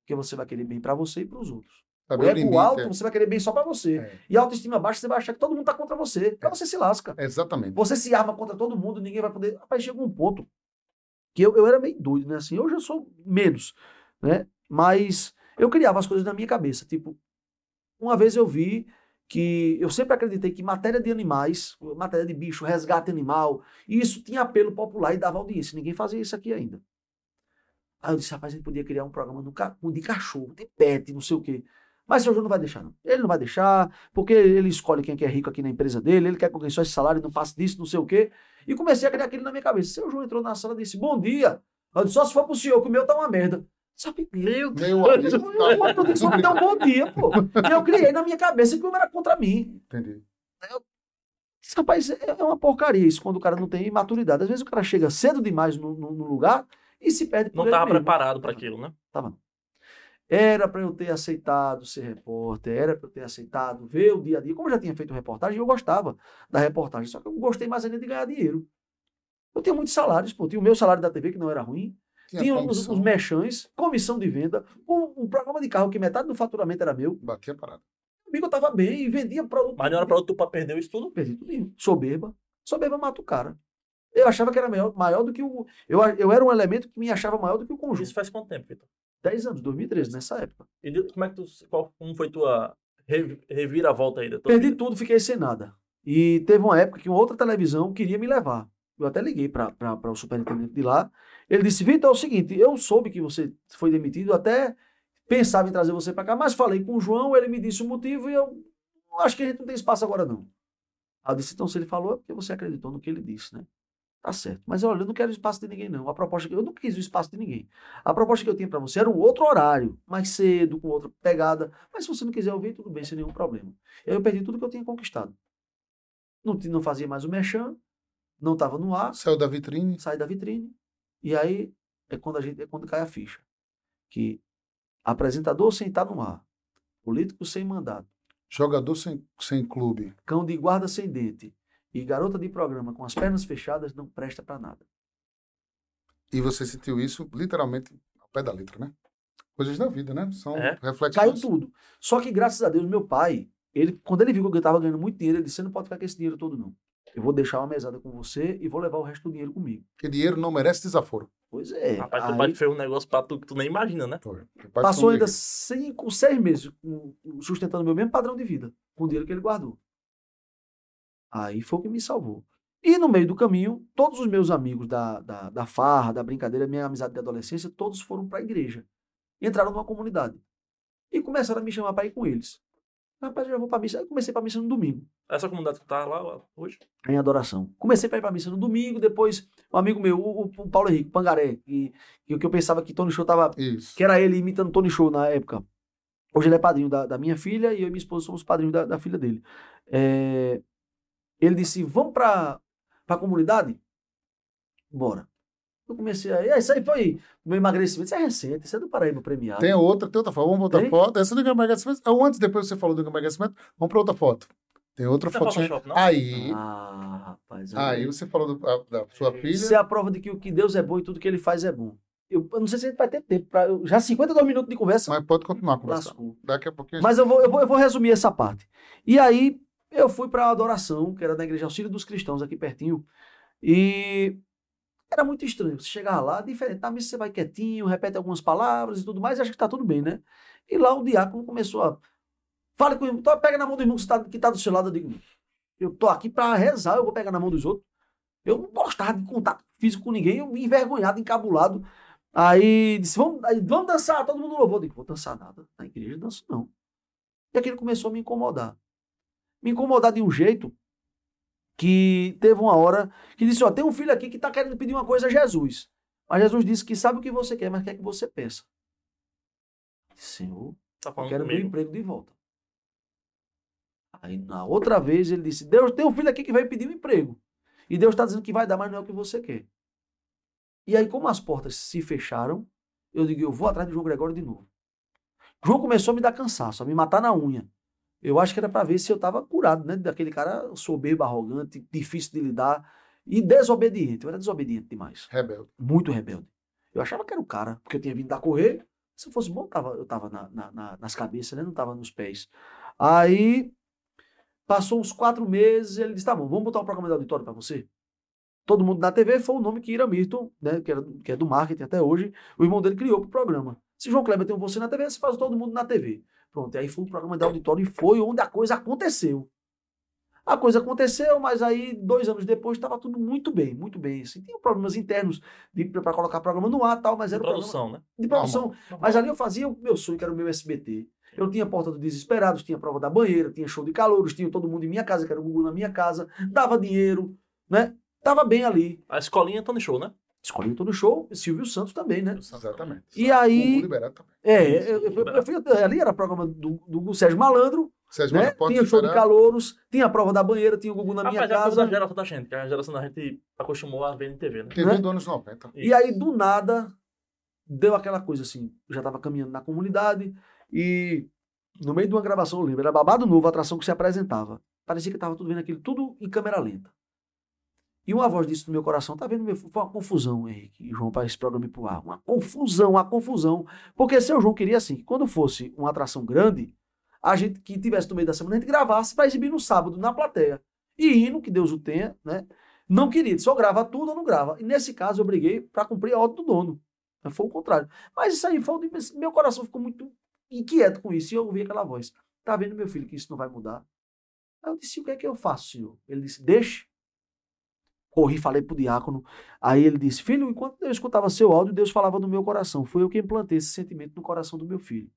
Porque você vai querer bem para você e para os outros. Saber o ego limite, alto, é. você vai querer bem só para você. É. E a autoestima baixa, você vai achar que todo mundo tá contra você. Então é. você se lasca. Exatamente. Você se arma contra todo mundo, ninguém vai poder. Rapaz, chega um ponto que eu, eu era meio doido, né? Assim, hoje eu sou menos, né? Mas eu criava as coisas na minha cabeça. Tipo, uma vez eu vi que eu sempre acreditei que matéria de animais, matéria de bicho, resgate animal, isso tinha apelo popular e dava audiência. Ninguém fazia isso aqui ainda. Aí eu disse, rapaz, a gente podia criar um programa de cachorro, de pet, não sei o quê. Mas o seu João não vai deixar, não. Ele não vai deixar, porque ele escolhe quem é, que é rico aqui na empresa dele, ele quer que só esse salário, não passe disso, não sei o quê. E comecei a criar aquilo na minha cabeça. Seu João entrou na sala e disse, bom dia. Eu disse, só se for pro senhor, que o meu tá uma merda. Sabe, meu Deus. Meu amigo, eu só me deu um bom dia, pô. E eu criei na minha cabeça que o era contra mim. Entendi. Eu, rapaz, é, é uma porcaria isso, quando o cara não tem maturidade. Às vezes o cara chega cedo demais no, no, no lugar e se perde por Não estava preparado para aquilo, né? Tava. Era para eu ter aceitado ser repórter, era para eu ter aceitado ver o dia a dia. Como eu já tinha feito reportagem, eu gostava da reportagem, só que eu gostei mais ainda de ganhar dinheiro. Eu tinha muitos salários, pô. Tinha o meu salário da TV, que não era ruim. Tinha, tinha os, os mechãs, comissão de venda, um, um, programa de carro que metade do faturamento era meu. Batia parada. Comigo eu tava bem e vendia produto. Mas não era produto para perder isso tudo? Perdi tudo. Soberba. Soberba mata o cara. Eu achava que era maior, maior do que o. Eu, eu era um elemento que me achava maior do que o conjunto. Isso faz quanto tempo, Vitor? 10 anos, 2013, nessa época. E como é que tu. Qual, como foi tua reviravolta aí? Perdi vida? tudo, fiquei sem nada. E teve uma época que uma outra televisão queria me levar. Eu até liguei para o superintendente de lá. Ele disse: Vitor, é o seguinte, eu soube que você foi demitido, até pensava em trazer você para cá, mas falei com o João, ele me disse o motivo e eu acho que a gente não tem espaço agora não. Aí eu disse: então, se ele falou, é porque você acreditou no que ele disse, né? Tá certo. Mas olha, eu não quero espaço de ninguém, não. A proposta que eu não quis o espaço de ninguém. A proposta que eu tinha para você era um outro horário, mais cedo, com outra pegada. Mas se você não quiser ouvir, tudo bem, sem nenhum problema. Eu perdi tudo que eu tinha conquistado. Não, não fazia mais o merchan, não estava no ar. Saiu da vitrine. Sai da vitrine. E aí é quando a gente é quando cai a ficha. Que apresentador sem estar no ar, político sem mandato, jogador sem, sem clube, cão de guarda sem dente, e garota de programa com as pernas fechadas não presta para nada. E você sentiu isso literalmente ao pé da letra, né? Coisas da vida, né? São É. reflexões. Caiu tudo. Só que, graças a Deus, meu pai, ele, quando ele viu que eu estava ganhando muito dinheiro, ele disse: Você não pode ficar com esse dinheiro todo, não. Eu vou deixar uma mesada com você e vou levar o resto do dinheiro comigo. Porque dinheiro não merece desaforo. Pois é. Rapaz, teu Aí pai fez um negócio pra tu que tu nem imagina, né? Foi. Passou ainda cinco, seis meses sustentando o meu mesmo padrão de vida, com o dinheiro que ele guardou. Aí foi o que me salvou. E no meio do caminho, todos os meus amigos da, da, da farra, da brincadeira, minha amizade de adolescência, todos foram para a igreja. Entraram numa comunidade. E começaram a me chamar para ir com eles. Rapaz, eu já vou para missa. Aí eu comecei para missa no domingo, Essa comunidade que tá lá hoje. em adoração. Comecei para ir para missa no domingo, depois um amigo meu, o, o- o Paulo Henrique Pangaré, que, que, que eu pensava que Tony Show tava Isso. que era ele imitando Tony Show na época. Hoje ele é padrinho da, da minha filha e eu e minha esposa somos padrinhos da, da filha dele. É, ele disse: Vamos para a comunidade? Bora. Eu comecei a. "É, Isso aí foi meu emagrecimento. Isso é recente, isso é do Paraíba premiado. Tem outra, tem outra foto. Vamos botar Tem? foto. Essa do emagrecimento. Ou antes, depois você falou do emagrecimento. Vamos para outra foto. Tem outra é fotinha. Photoshop, não? Aí, Ah, rapaz. aí você falou do- a- da sua filha. Isso é a prova de que o que Deus é bom e tudo que ele faz é bom. Eu, eu não sei se a gente vai ter tempo. Pra, eu- já 52 minutos de conversa. Mas pode continuar conversando. Daqui a pouquinho. Mas eu vou, eu vou, eu vou resumir essa parte. E aí, eu fui para a adoração, que era da Igreja Auxílio dos Cristãos, aqui pertinho. E era muito estranho. Você chegar lá, diferente. Na missa você vai quietinho, repete algumas palavras e tudo mais, e acha que tá tudo bem, né? E lá o diácono começou a. Fale com o pega na mão do irmão que está tá do seu lado. Eu digo, eu tô aqui para rezar, eu vou pegar na mão dos outros. Eu não gostava de contato físico com ninguém, eu envergonhado, encabulado. Aí disse, vamos, vamos dançar, todo mundo louvou. Eu digo, vou dançar nada. Na igreja danço não. E aquilo começou a me incomodar. Me incomodar de um jeito que teve uma hora que disse, ó, tem um filho aqui que está querendo pedir uma coisa a Jesus. Mas Jesus disse que sabe o que você quer, mas quer que você peça. Senhor, Tá eu quero meu comigo. emprego de volta. Aí na outra vez ele disse, Deus tem um filho aqui que veio pedir um emprego. E Deus está dizendo que vai dar, mas não é o que você quer. E aí, como as portas se fecharam, eu digo, eu vou atrás de João Gregório de novo. João começou a me dar cansaço, a me matar na unha. Eu acho que era para ver se eu estava curado, né? Daquele cara soberbo, arrogante, difícil de lidar e desobediente. Eu era desobediente demais. Rebelde. Muito rebelde. Eu achava que era o cara, porque eu tinha vindo da correr. Se eu fosse bom, eu tava, eu tava na- na- na- nas cabeças, né? Não tava nos pés. Aí, passou uns quatro meses, ele disse, tá bom, vamos botar um programa de auditório para você? Todo mundo na TV foi o nome que Ira Milton, né, que, era, que é do marketing até hoje, o irmão dele criou pro programa. Se João Kleber tem um você na TV, você faz todo mundo na TV. Pronto, e aí foi um programa de auditório e foi onde a coisa aconteceu. A coisa aconteceu, mas aí, dois anos depois, estava tudo muito bem, muito bem. Assim, tinha problemas internos para colocar programa no ar tal, mas era programa Produção, né? de produção. Normal. Mas ali eu fazia o meu sonho, que era o meu SBT. Eu tinha Porta dos Desesperados, tinha Prova da Banheira, tinha Show de Calouros, tinha todo mundo em minha casa, que era o Gugu na minha casa, dava dinheiro, né? Tava bem ali. A escolinha Tony Show, né? Escolhi todo show, Silvio Santos também, né? Exatamente. E aí- liberado também. É, eu, eu- eu ali era programa do, do Sérgio Malandro, Sérgio né? Malandro, Tinha Show de. Calouros, tinha a Prova da Banheira, tinha o Gugu na minha Rapaz, é casa. geração da gente, que a geração da gente acostumou a ver em TV, né? TV né? dos anos 90. E aí, do nada, deu aquela coisa assim. Eu já estava caminhando na comunidade e no meio de uma gravação, eu lembro, era babado novo, a atração que se apresentava. Parecia que estava tudo vendo aquilo, tudo em câmera lenta. E uma voz disse no meu coração, tá vendo, meu? Foi uma confusão, Henrique e João, para esse programa ir pro ar. Uma confusão, uma confusão. Porque seu João queria assim, que quando fosse uma atração grande, a gente que tivesse no meio da semana, a gente gravasse para exibir no sábado, na plateia. E hino, que Deus o tenha, né? Não queria, só grava tudo ou não grava. E nesse caso eu briguei para cumprir a ordem do dono. Mas Foi o contrário. Mas isso aí foi meu coração ficou muito inquieto com isso e eu ouvi aquela voz. Tá vendo, meu filho, que isso não vai mudar? Aí eu disse, o que é que eu faço, senhor? Ele disse, deixe. Corri, falei pro diácono. Aí ele disse, filho, enquanto eu escutava seu áudio, Deus falava no meu coração. Foi eu que implantei esse sentimento no coração do meu filho.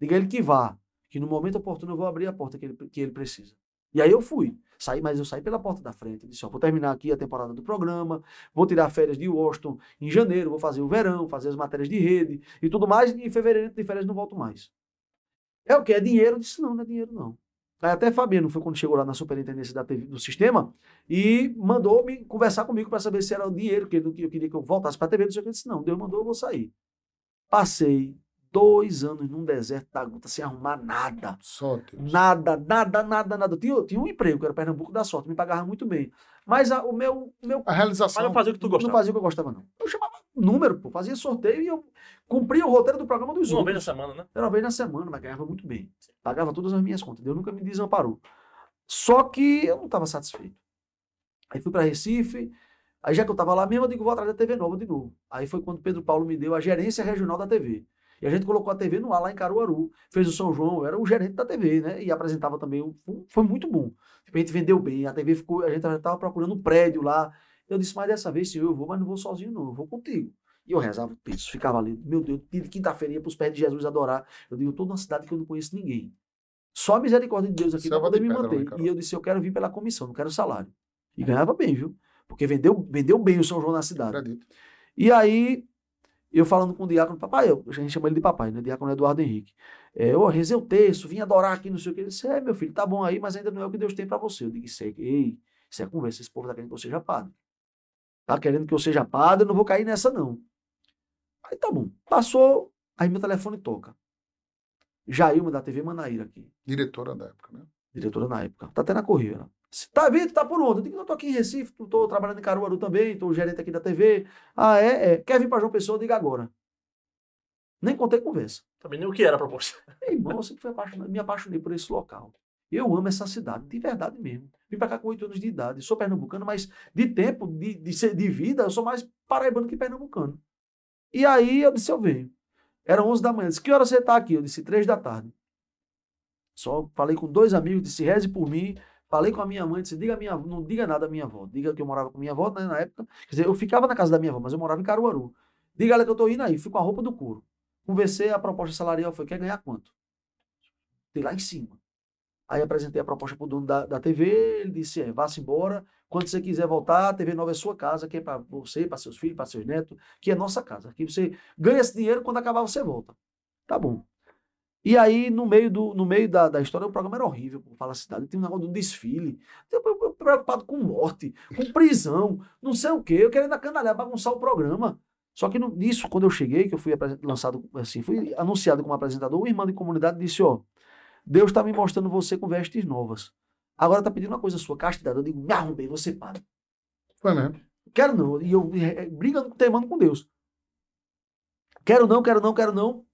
Diga ele que vá, que no momento oportuno eu vou abrir a porta que ele, que ele precisa. E aí eu fui. Saí, mas eu saí pela porta da frente. Disse, ó, vou terminar aqui a temporada do programa, vou tirar férias de Washington em janeiro, vou fazer o verão, fazer as matérias de rede e tudo mais, e em fevereiro de férias não volto mais. É o que? É dinheiro? Eu disse, não, não é dinheiro não. Aí até Fabiano foi quando chegou lá na superintendência da TV, do sistema e mandou me conversar comigo para saber se era o dinheiro que eu, queria que eu voltasse para a TV. Eu disse, não, Deus mandou, eu vou sair. Passei dois anos num deserto da Guta sem arrumar nada. Só Deus. Nada, nada, nada, nada. Eu tinha, tinha um emprego, que era Pernambuco da Sorte, me pagava muito bem. Mas a, o meu, meu. A realização. Mas não fazia o que tu gostava. Não fazia o que eu gostava, não. Eu chamava número, pô, fazia sorteio e eu cumpria o roteiro do programa dos Uma outros. vez na semana, né? Era uma vez na semana, mas ganhava muito bem. Pagava todas as minhas contas. Deus nunca me desamparou. Só que eu não estava satisfeito. Aí fui para Recife. Aí já que eu estava lá mesmo, eu digo, vou atrás da TV Nova de novo. Aí foi quando Pedro Paulo me deu a gerência regional da TV. E a gente colocou a TV no ar lá em Caruaru. Fez o São João, era o gerente da TV, né? E apresentava também. Foi muito bom. Tipo, a gente vendeu bem. A TV ficou. A gente estava procurando um prédio lá. Eu disse, mas dessa vez, senhor, eu vou, mas não vou sozinho, não. Eu vou contigo. E eu rezava o texto, ficava ali. Meu Deus, de quinta-feira ia para os pés de Jesus adorar. Eu digo, eu estou numa cidade que eu não conheço ninguém. Só a misericórdia de Deus aqui para poder de me pedra, né, manter. E eu disse, eu quero vir pela comissão, não quero salário. E ganhava bem, viu? Porque vendeu, vendeu bem o São João na cidade. E aí, eu falando com o diácono, papai, eu, a gente chama ele de papai, né? Diácono Eduardo Henrique. É, eu rezei o texto, vim adorar aqui, não sei o que. Ele disse, é, meu filho, tá bom aí, mas ainda não é o que Deus tem para você. Eu digo, isso é, ei, isso é conversa, esse povo tá querendo que eu seja padre. Tá querendo que eu seja padre, eu não vou cair nessa, não. Aí tá bom. Passou, aí meu telefone toca. Jailma da TV Manaíra aqui Diretora da época, né? diretora na época. Tá até na corrida. Ela, "Cê Tá Vitor, tá por onde? Eu digo, não, tô aqui em Recife, tô- trabalhando em Caruaru também, tô gerente aqui da TV. Ah, é? é. Quer vir pra João Pessoa? Eu digo agora. Nem contei conversa. Também nem o que era a proposta. Meu irmão, eu sempre apaixonado, me apaixonei por esse local. Eu amo essa cidade, de verdade mesmo. Vim pra cá com oito anos de idade. Sou pernambucano, mas de tempo, de, de, de vida, eu sou mais paraibano que pernambucano. E aí eu disse, eu venho. Era 11 da manhã. Eu Disse, que hora você tá aqui? Eu disse, três da tarde. Só falei com dois amigos, disse, reze por mim. Falei com a minha mãe, disse, diga minha, não diga nada à minha avó. Diga que eu morava com minha avó né, na época. Quer dizer, eu ficava na casa da minha avó, mas eu morava em Caruaru. Diga ela que eu tô indo aí. Fui com a roupa do couro. Conversei, a proposta salarial foi, quer ganhar quanto? Fui lá em cima. Aí apresentei a proposta pro dono da, da TV, ele disse, é, vá-se embora, quando você quiser voltar, a TV Nova é sua casa, que é para você, para seus filhos, para seus netos, que é nossa casa. Aqui você ganha esse dinheiro, quando acabar você volta. Tá bom. E aí, no meio, do, no meio da, da história, o programa era horrível, pô, fala a cidade, tem um negócio de um desfile, eu, eu, eu preocupado com morte, com prisão, não sei o quê, eu querendo acanalhar, bagunçar o programa. Só que no- nisso, quando eu cheguei, que eu fui lançado, assim, fui anunciado como apresentador, o irmão de comunidade disse, ó, Deus está me mostrando você com vestes novas. Agora tá pedindo uma coisa sua, castidade. Eu digo, me arrombei, você para. Foi mesmo. Quero não. E eu eh, eh, brigando, teimando com Deus. Quero não, quero não, quero não.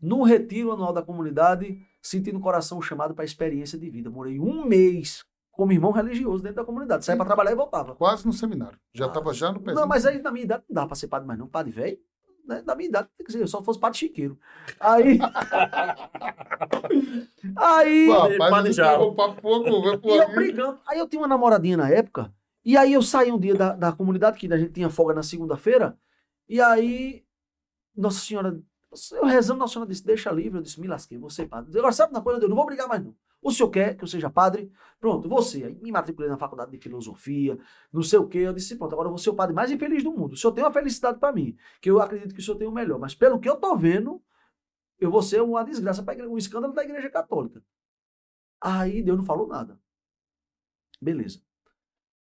No retiro anual da comunidade, senti no coração o chamado para a experiência de vida. Morei um mês como irmão religioso dentro da comunidade. Saía para trabalhar e voltava. Quase no seminário. Já Ah, estava já no pezinho. Não, mas aí na minha idade não dá para ser padre mais não. Padre velho, né? na minha idade, quer dizer, eu só fosse padre chiqueiro. Aí... aí... Pô, Padre rapaz, pouco, vai E por eu brigando. Aí eu tinha uma namoradinha na época. E aí eu saí um dia da, da comunidade, que a gente tinha folga na segunda-feira. E aí, Nossa Senhora, eu rezando, Nossa Senhora disse, deixa livre. Eu disse, me lasquei, você padre. Agora sabe uma coisa, eu não vou brigar mais não. O senhor quer que eu seja padre? Pronto, você. Aí me matriculei na faculdade de filosofia, não sei o quê. Eu disse, pronto, agora eu vou ser o padre mais infeliz do mundo. O senhor tem uma felicidade para mim, que eu acredito que o senhor tem o melhor. Mas pelo que eu tô vendo, eu vou ser uma desgraça para um escândalo da igreja católica. Aí Deus não falou nada. Beleza.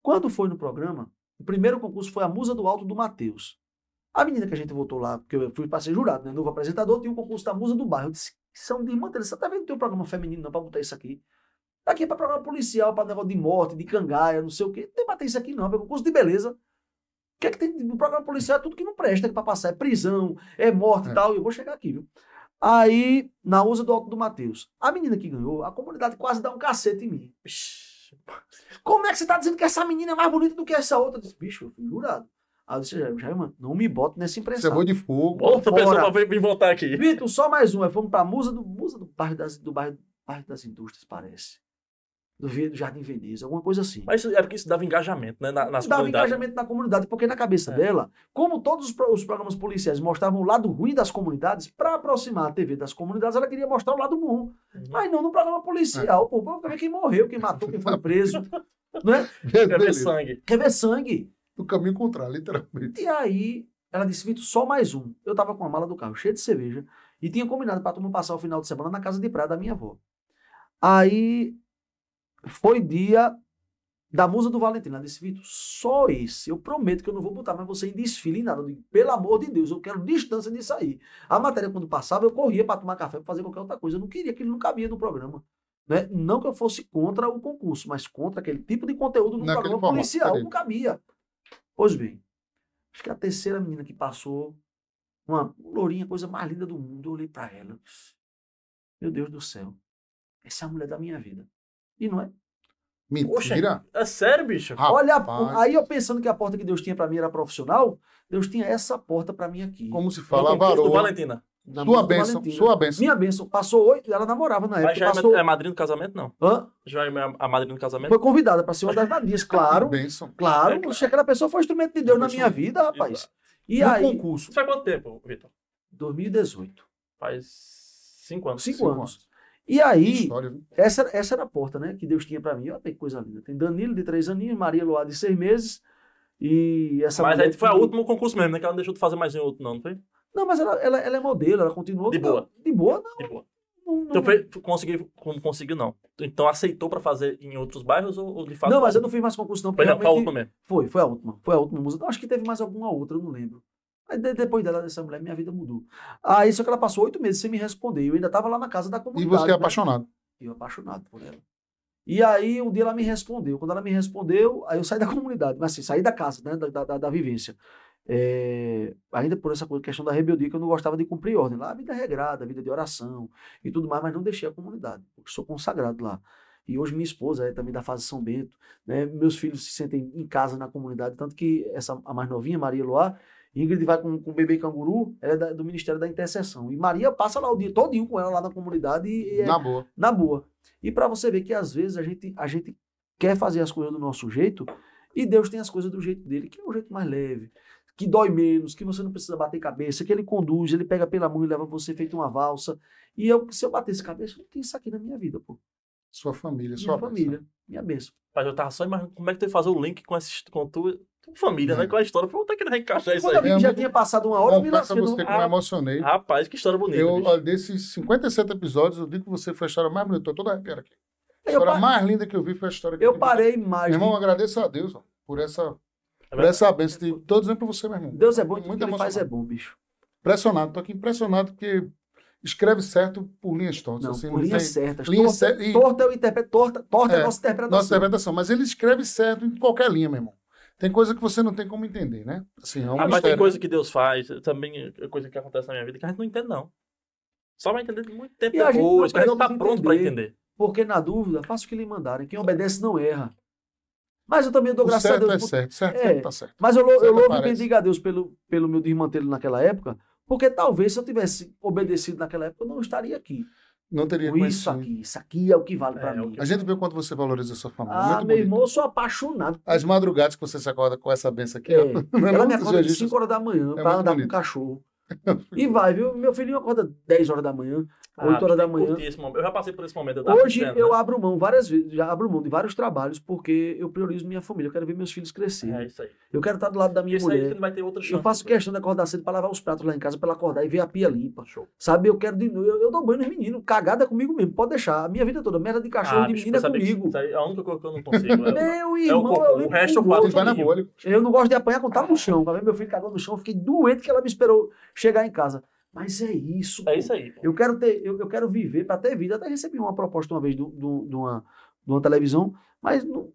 Quando foi no programa, o primeiro concurso foi a Musa do Alto do Mateus. A menina que a gente votou lá, porque eu fui para ser jurado, né? Novo apresentador, tinha um concurso da Musa do Bairro. Eu disse, são de irmã, você tá vendo que tem um programa feminino não para botar isso aqui? Aqui é para programa policial, para negócio de morte, de cangaia, não sei o quê. Não tem pra ter isso aqui não, é concurso de beleza. O que é que tem no programa policial? É tudo que não presta para passar. É prisão, é morte e É. tal. Eu vou chegar aqui, viu? Aí, na usa do Alto do Mateus. A menina que ganhou, a comunidade quase dá um cacete em mim. Como é que você tá dizendo que essa menina é mais bonita do que essa outra? Eu disse, bicho, eu fui jurado. Aí eu disse, Jair, mano, não me boto nessa Você é impressão. boi de fogo. Outra Fora. pessoa vai vir voltar aqui. Vitor, só mais um. Aí fomos pra Musa do, Musa do bairro das, do bairro, bairro das Indústrias, parece. do, do Jardim Veneza, alguma coisa assim. Mas isso- é porque isso dava engajamento, né? na- nas dava engajamento na comunidade, porque na cabeça É. dela, como todos os, os programas policiais mostravam o lado ruim das comunidades, para aproximar a TV das comunidades, ela queria mostrar o lado bom. Uhum. Mas não no programa policial, pô, pra ver quem morreu, quem matou, quem foi preso. não é? Quer ver sangue. Quer ver sangue. No caminho contrário, literalmente. E aí, ela disse, Vitor, só mais um. Eu tava com a mala do carro cheia de cerveja e tinha combinado pra turma passar o final de semana na casa de praia da minha avó. Aí, foi dia da musa do Valentim. Ela disse, Vitor, só esse. Eu prometo que eu não vou botar mais você em desfile em nada. Eu digo, pelo amor de Deus, eu quero distância disso aí. A matéria, quando passava, eu corria pra tomar café, pra fazer qualquer outra coisa. Eu não queria que ele não cabia no programa. Né? Não que eu fosse contra o concurso, mas contra aquele tipo de conteúdo no Naquele programa formato, policial. Não cabia. Pois bem, acho que a terceira menina que passou, uma lourinha, coisa mais linda do mundo, eu olhei pra ela. eu disse, Meu Deus do céu, essa é a mulher da minha vida. E não é? Mentira. É sério, bicho? Rapaz. Olha, aí eu pensando que a porta que Deus tinha pra mim era profissional, Deus tinha essa porta pra mim aqui. Como se fala, varoa. Valentina. Na Sua bênção, sua bênção. Minha bênção. Passou oito, ela namorava na Mas época. já é, passou, é madrinha do casamento, não. Hã? Já é a madrinha do casamento? Foi convidada pra ser uma das madrinhas, claro. Bênção. Claro, poxa, aquela pessoa foi instrumento de Deus na minha vida, rapaz. Exato. E no aí, concurso. Isso faz quanto tempo, Vitor? 2018. Faz cinco anos. Cinco, Cinco anos. E Que aí, história, essa, era- essa era a porta, né? Que Deus tinha pra mim. Olha que coisa linda. Tem Danilo de três aninhos, Maria Luá de seis meses. E essa Mas aí foi a que- último concurso mesmo, né? Que ela não deixou de fazer mais nenhum outro, não, não foi? Não, mas ela, ela, ela é modelo, ela continuou. De boa. Não, de boa, não. De boa. não, não. Então conseguiu, como conseguiu, não. Então aceitou pra fazer em outros bairros ou, ou de fato? Não, mas eu não fiz mais concurso, não. Foi, Porque não, foi a última mesmo. Foi, foi a última. Foi a última música. Acho que teve mais alguma outra, eu não lembro. Aí de- depois dela, dessa mulher, minha vida mudou. Aí só que ela passou oito meses sem me responder. Eu ainda tava lá na casa da E comunidade. você é né? apaixonado. E eu apaixonado por ela. E aí, um dia ela me respondeu. Quando ela me respondeu, aí eu saí da comunidade, mas assim, saí da casa, né, da, da, da vivência. É, ainda por essa questão da rebeldia, que eu não gostava de cumprir ordem. Lá, a vida é regrada, a vida de oração e tudo mais, mas não deixei a comunidade, porque sou consagrado lá. E hoje minha esposa é também da fase São Bento, né? Meus filhos se sentem em casa na comunidade, tanto que essa a mais novinha, Maria Luá, Ingrid vai com, com o bebê canguru, ela é da- do Ministério da Intercessão. E Maria passa lá o dia todinho com ela lá na comunidade e, e é, Na boa. na boa. E para você ver que às vezes a gente, a gente quer fazer as coisas do nosso jeito e Deus tem as coisas do jeito dele, que é o jeito mais leve, que dói menos, que você não precisa bater cabeça, que ele conduz, ele pega pela mão e leva você feito uma valsa. E eu, se eu batesse cabeça, eu não tenho isso aqui na minha vida, pô. Sua família, Minha sua família, bênção. minha bênção. Mas eu tava só imaginando como é que tu ia fazer o link com, essa, com tu, tua família, né? É. Com a história. Pô, tá querendo encaixar isso Quando eu aí. que já tinha passado uma hora, eu me Confesso a lasquei. você não- que eu me emocionei. Rapaz, que história bonita. Eu, bicho. desses 57 episódios, eu digo que você foi a história mais bonita. Eu tô toda arrepiada aqui. A Eu, história pa- mais linda que eu vi foi a história que eu vi. parei mais. Meu irmão, de- agradeço a Deus ó, por essa, É verdade. essa benção. de- Tô dizendo pra você, meu irmão. Deus é bom tudo Muito que ele faz é bom, bicho. Impressionado. Tô aqui impressionado porque escreve certo por linhas tortas. Não, assim, por linhas tem certas. linha torta, cer- e- torta eu interpreto, torta, torta é, É, a nossa interpretação. nossa interpretação. Mas ele escreve certo em qualquer linha, meu irmão. Tem coisa que você não tem como entender, né? Assim, é um Ah, mas tem coisa que Deus faz, também é coisa que acontece na minha vida que a gente não entende, não. Só vai entender muito tempo E a gente não depois, a gente não tá pronto entender. entender. Porque na dúvida, faça o que lhe mandarem. Quem obedece não erra. Mas eu também dou O graças a certo Deus. é certo, certo É. sempre tá certo. Mas eu, lou- eu Certo louvo e bendigo a Deus pelo, pelo meu desmantelo naquela época, porque talvez se eu tivesse obedecido naquela época, eu não estaria aqui. Não teria Com isso conhecido. aqui. Isso aqui é o que vale É, pra é mim. A gente vê o quanto você valoriza a sua família. Ah, Muito meu bonito. irmão, eu sou apaixonado. As madrugadas que você se acorda com essa benção aqui, É. ó. É Ela me acorda de registros- 5 horas da manhã É muito andar com bonito. o cachorro. E vai, viu? Meu filhinho acorda 10 horas da manhã, 8 Ah, horas da que manhã. Eu já passei por esse momento. Eu tava Hoje dizendo, eu né? abro mão várias vezes, já abro mão de vários trabalhos porque eu priorizo minha família. Eu quero ver meus filhos crescerem. É isso aí. Eu quero estar do lado da minha Isso aí mulher. que não vai ter outra chance. Eu faço questão de acordar cedo para lavar os pratos lá em casa, para ela acordar e ver a pia limpa. Show. Sabe? Eu quero de novo. Eu, eu dou banho nos meninos. Cagada comigo mesmo. Pode deixar. A minha vida toda. Merda de cachorro, Ah, de menina é que comigo. Isso aí é a única coisa que eu não consigo. É- Meu é o irmão, cocô. eu O limpo resto eu com faço Eu não gosto de apanhar quando tá no chão. Meu filho cagou no chão, eu fiquei doente que ela me esperou chegar em casa. Mas é isso. É pô. isso aí. pô. Eu quero ter, eu, eu quero viver para ter vida. Até recebi uma proposta uma vez de, de uma, de uma televisão, mas não,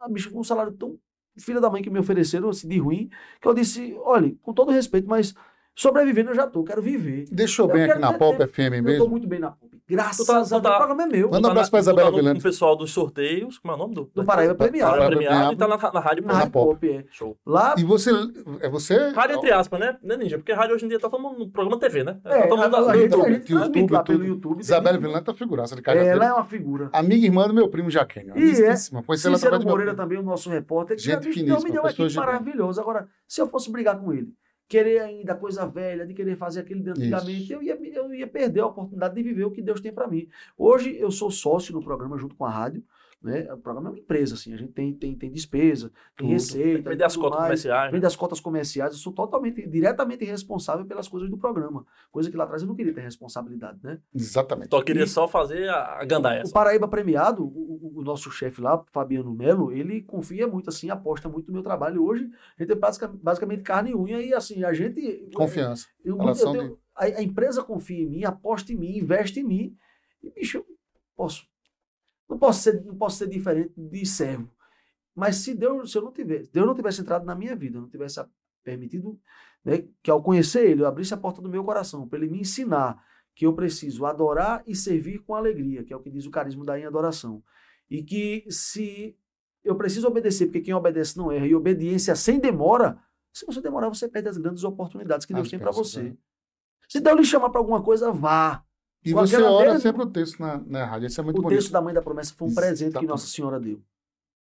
ah, bicho, com um salário tão filha da mãe que me ofereceram, assim, de ruim, que eu disse, olha, com todo respeito, mas Sobrevivendo eu já tô, quero viver. Deixou Eu bem aqui na Pop ter- FM Eu tô mesmo. muito bem na Pop. Graças Tu tá- a Deus, tu tá- o programa é meu. Manda um abraço pra Isabela tá Vilante. O pessoal dos sorteios, como é o nome do? Do Paraíba Premiado. Paraíba Paraíba Premiado, e tá na, na rádio. Na Na Pop. Pop, é. Show. Lá, E você. É você. Rádio entre aspas, né? né, Ninja? Porque rádio hoje em dia tá todo mundo no programa TV, né? é, tá todo mundo a, a gente, a YouTube. gente YouTube, lá pelo. YouTube. Isabela Vilante tá figuraça de É, Cajazeiras. Ela é uma figura. Amiga e irmã do meu primo Jaquênio. E é. Ela Cícero através do meu Moreira também, o nosso repórter. que Gente me- finíssima, me deu uma pessoa maravilhosa. Agora, se eu fosse brigar com ele, querer ainda coisa velha, de querer fazer aquilo de antigamente, eu ia, eu ia perder a oportunidade de viver o que Deus tem para mim. Hoje eu sou sócio no programa junto com a rádio. Né? O programa é uma empresa, assim. A gente tem, tem, tem despesa, tem Tudo. receita. Vender as cotas mais. comerciais. né? Vem das cotas comerciais, eu sou totalmente, diretamente responsável pelas coisas do programa. Coisa que lá atrás eu não queria ter responsabilidade, né? Exatamente. Só queria E- só fazer a, gandaia. O Paraíba Premiado, o, o- o nosso chefe lá, Fabiano Melo, ele confia muito, assim, aposta muito no meu trabalho. Hoje, a gente é basica- basicamente carne e unha e, assim, a gente... Confiança. eu- eu Relação tenho- a, a empresa confia em mim, aposta em mim, investe em mim. E, bicho, eu posso... Não posso ser, não posso ser diferente de servo. Mas se Deus, se eu não tivesse, Deus não tivesse entrado na minha vida, não tivesse permitido né, que ao conhecer Ele, eu abrisse a porta do meu coração para Ele me ensinar que eu preciso adorar e servir com alegria, que é o que diz o carisma da em adoração. E que se eu preciso obedecer, porque quem obedece não erra, e obediência sem demora, se você demorar, você perde as grandes oportunidades que Deus As tem para você. né? Se Deus lhe chamar para alguma coisa, vá. E Com você ora mesma- sempre o texto na, na rádio. Isso é muito o bonito. texto da Mãe da Promessa foi um presente que. Nossa Senhora deu.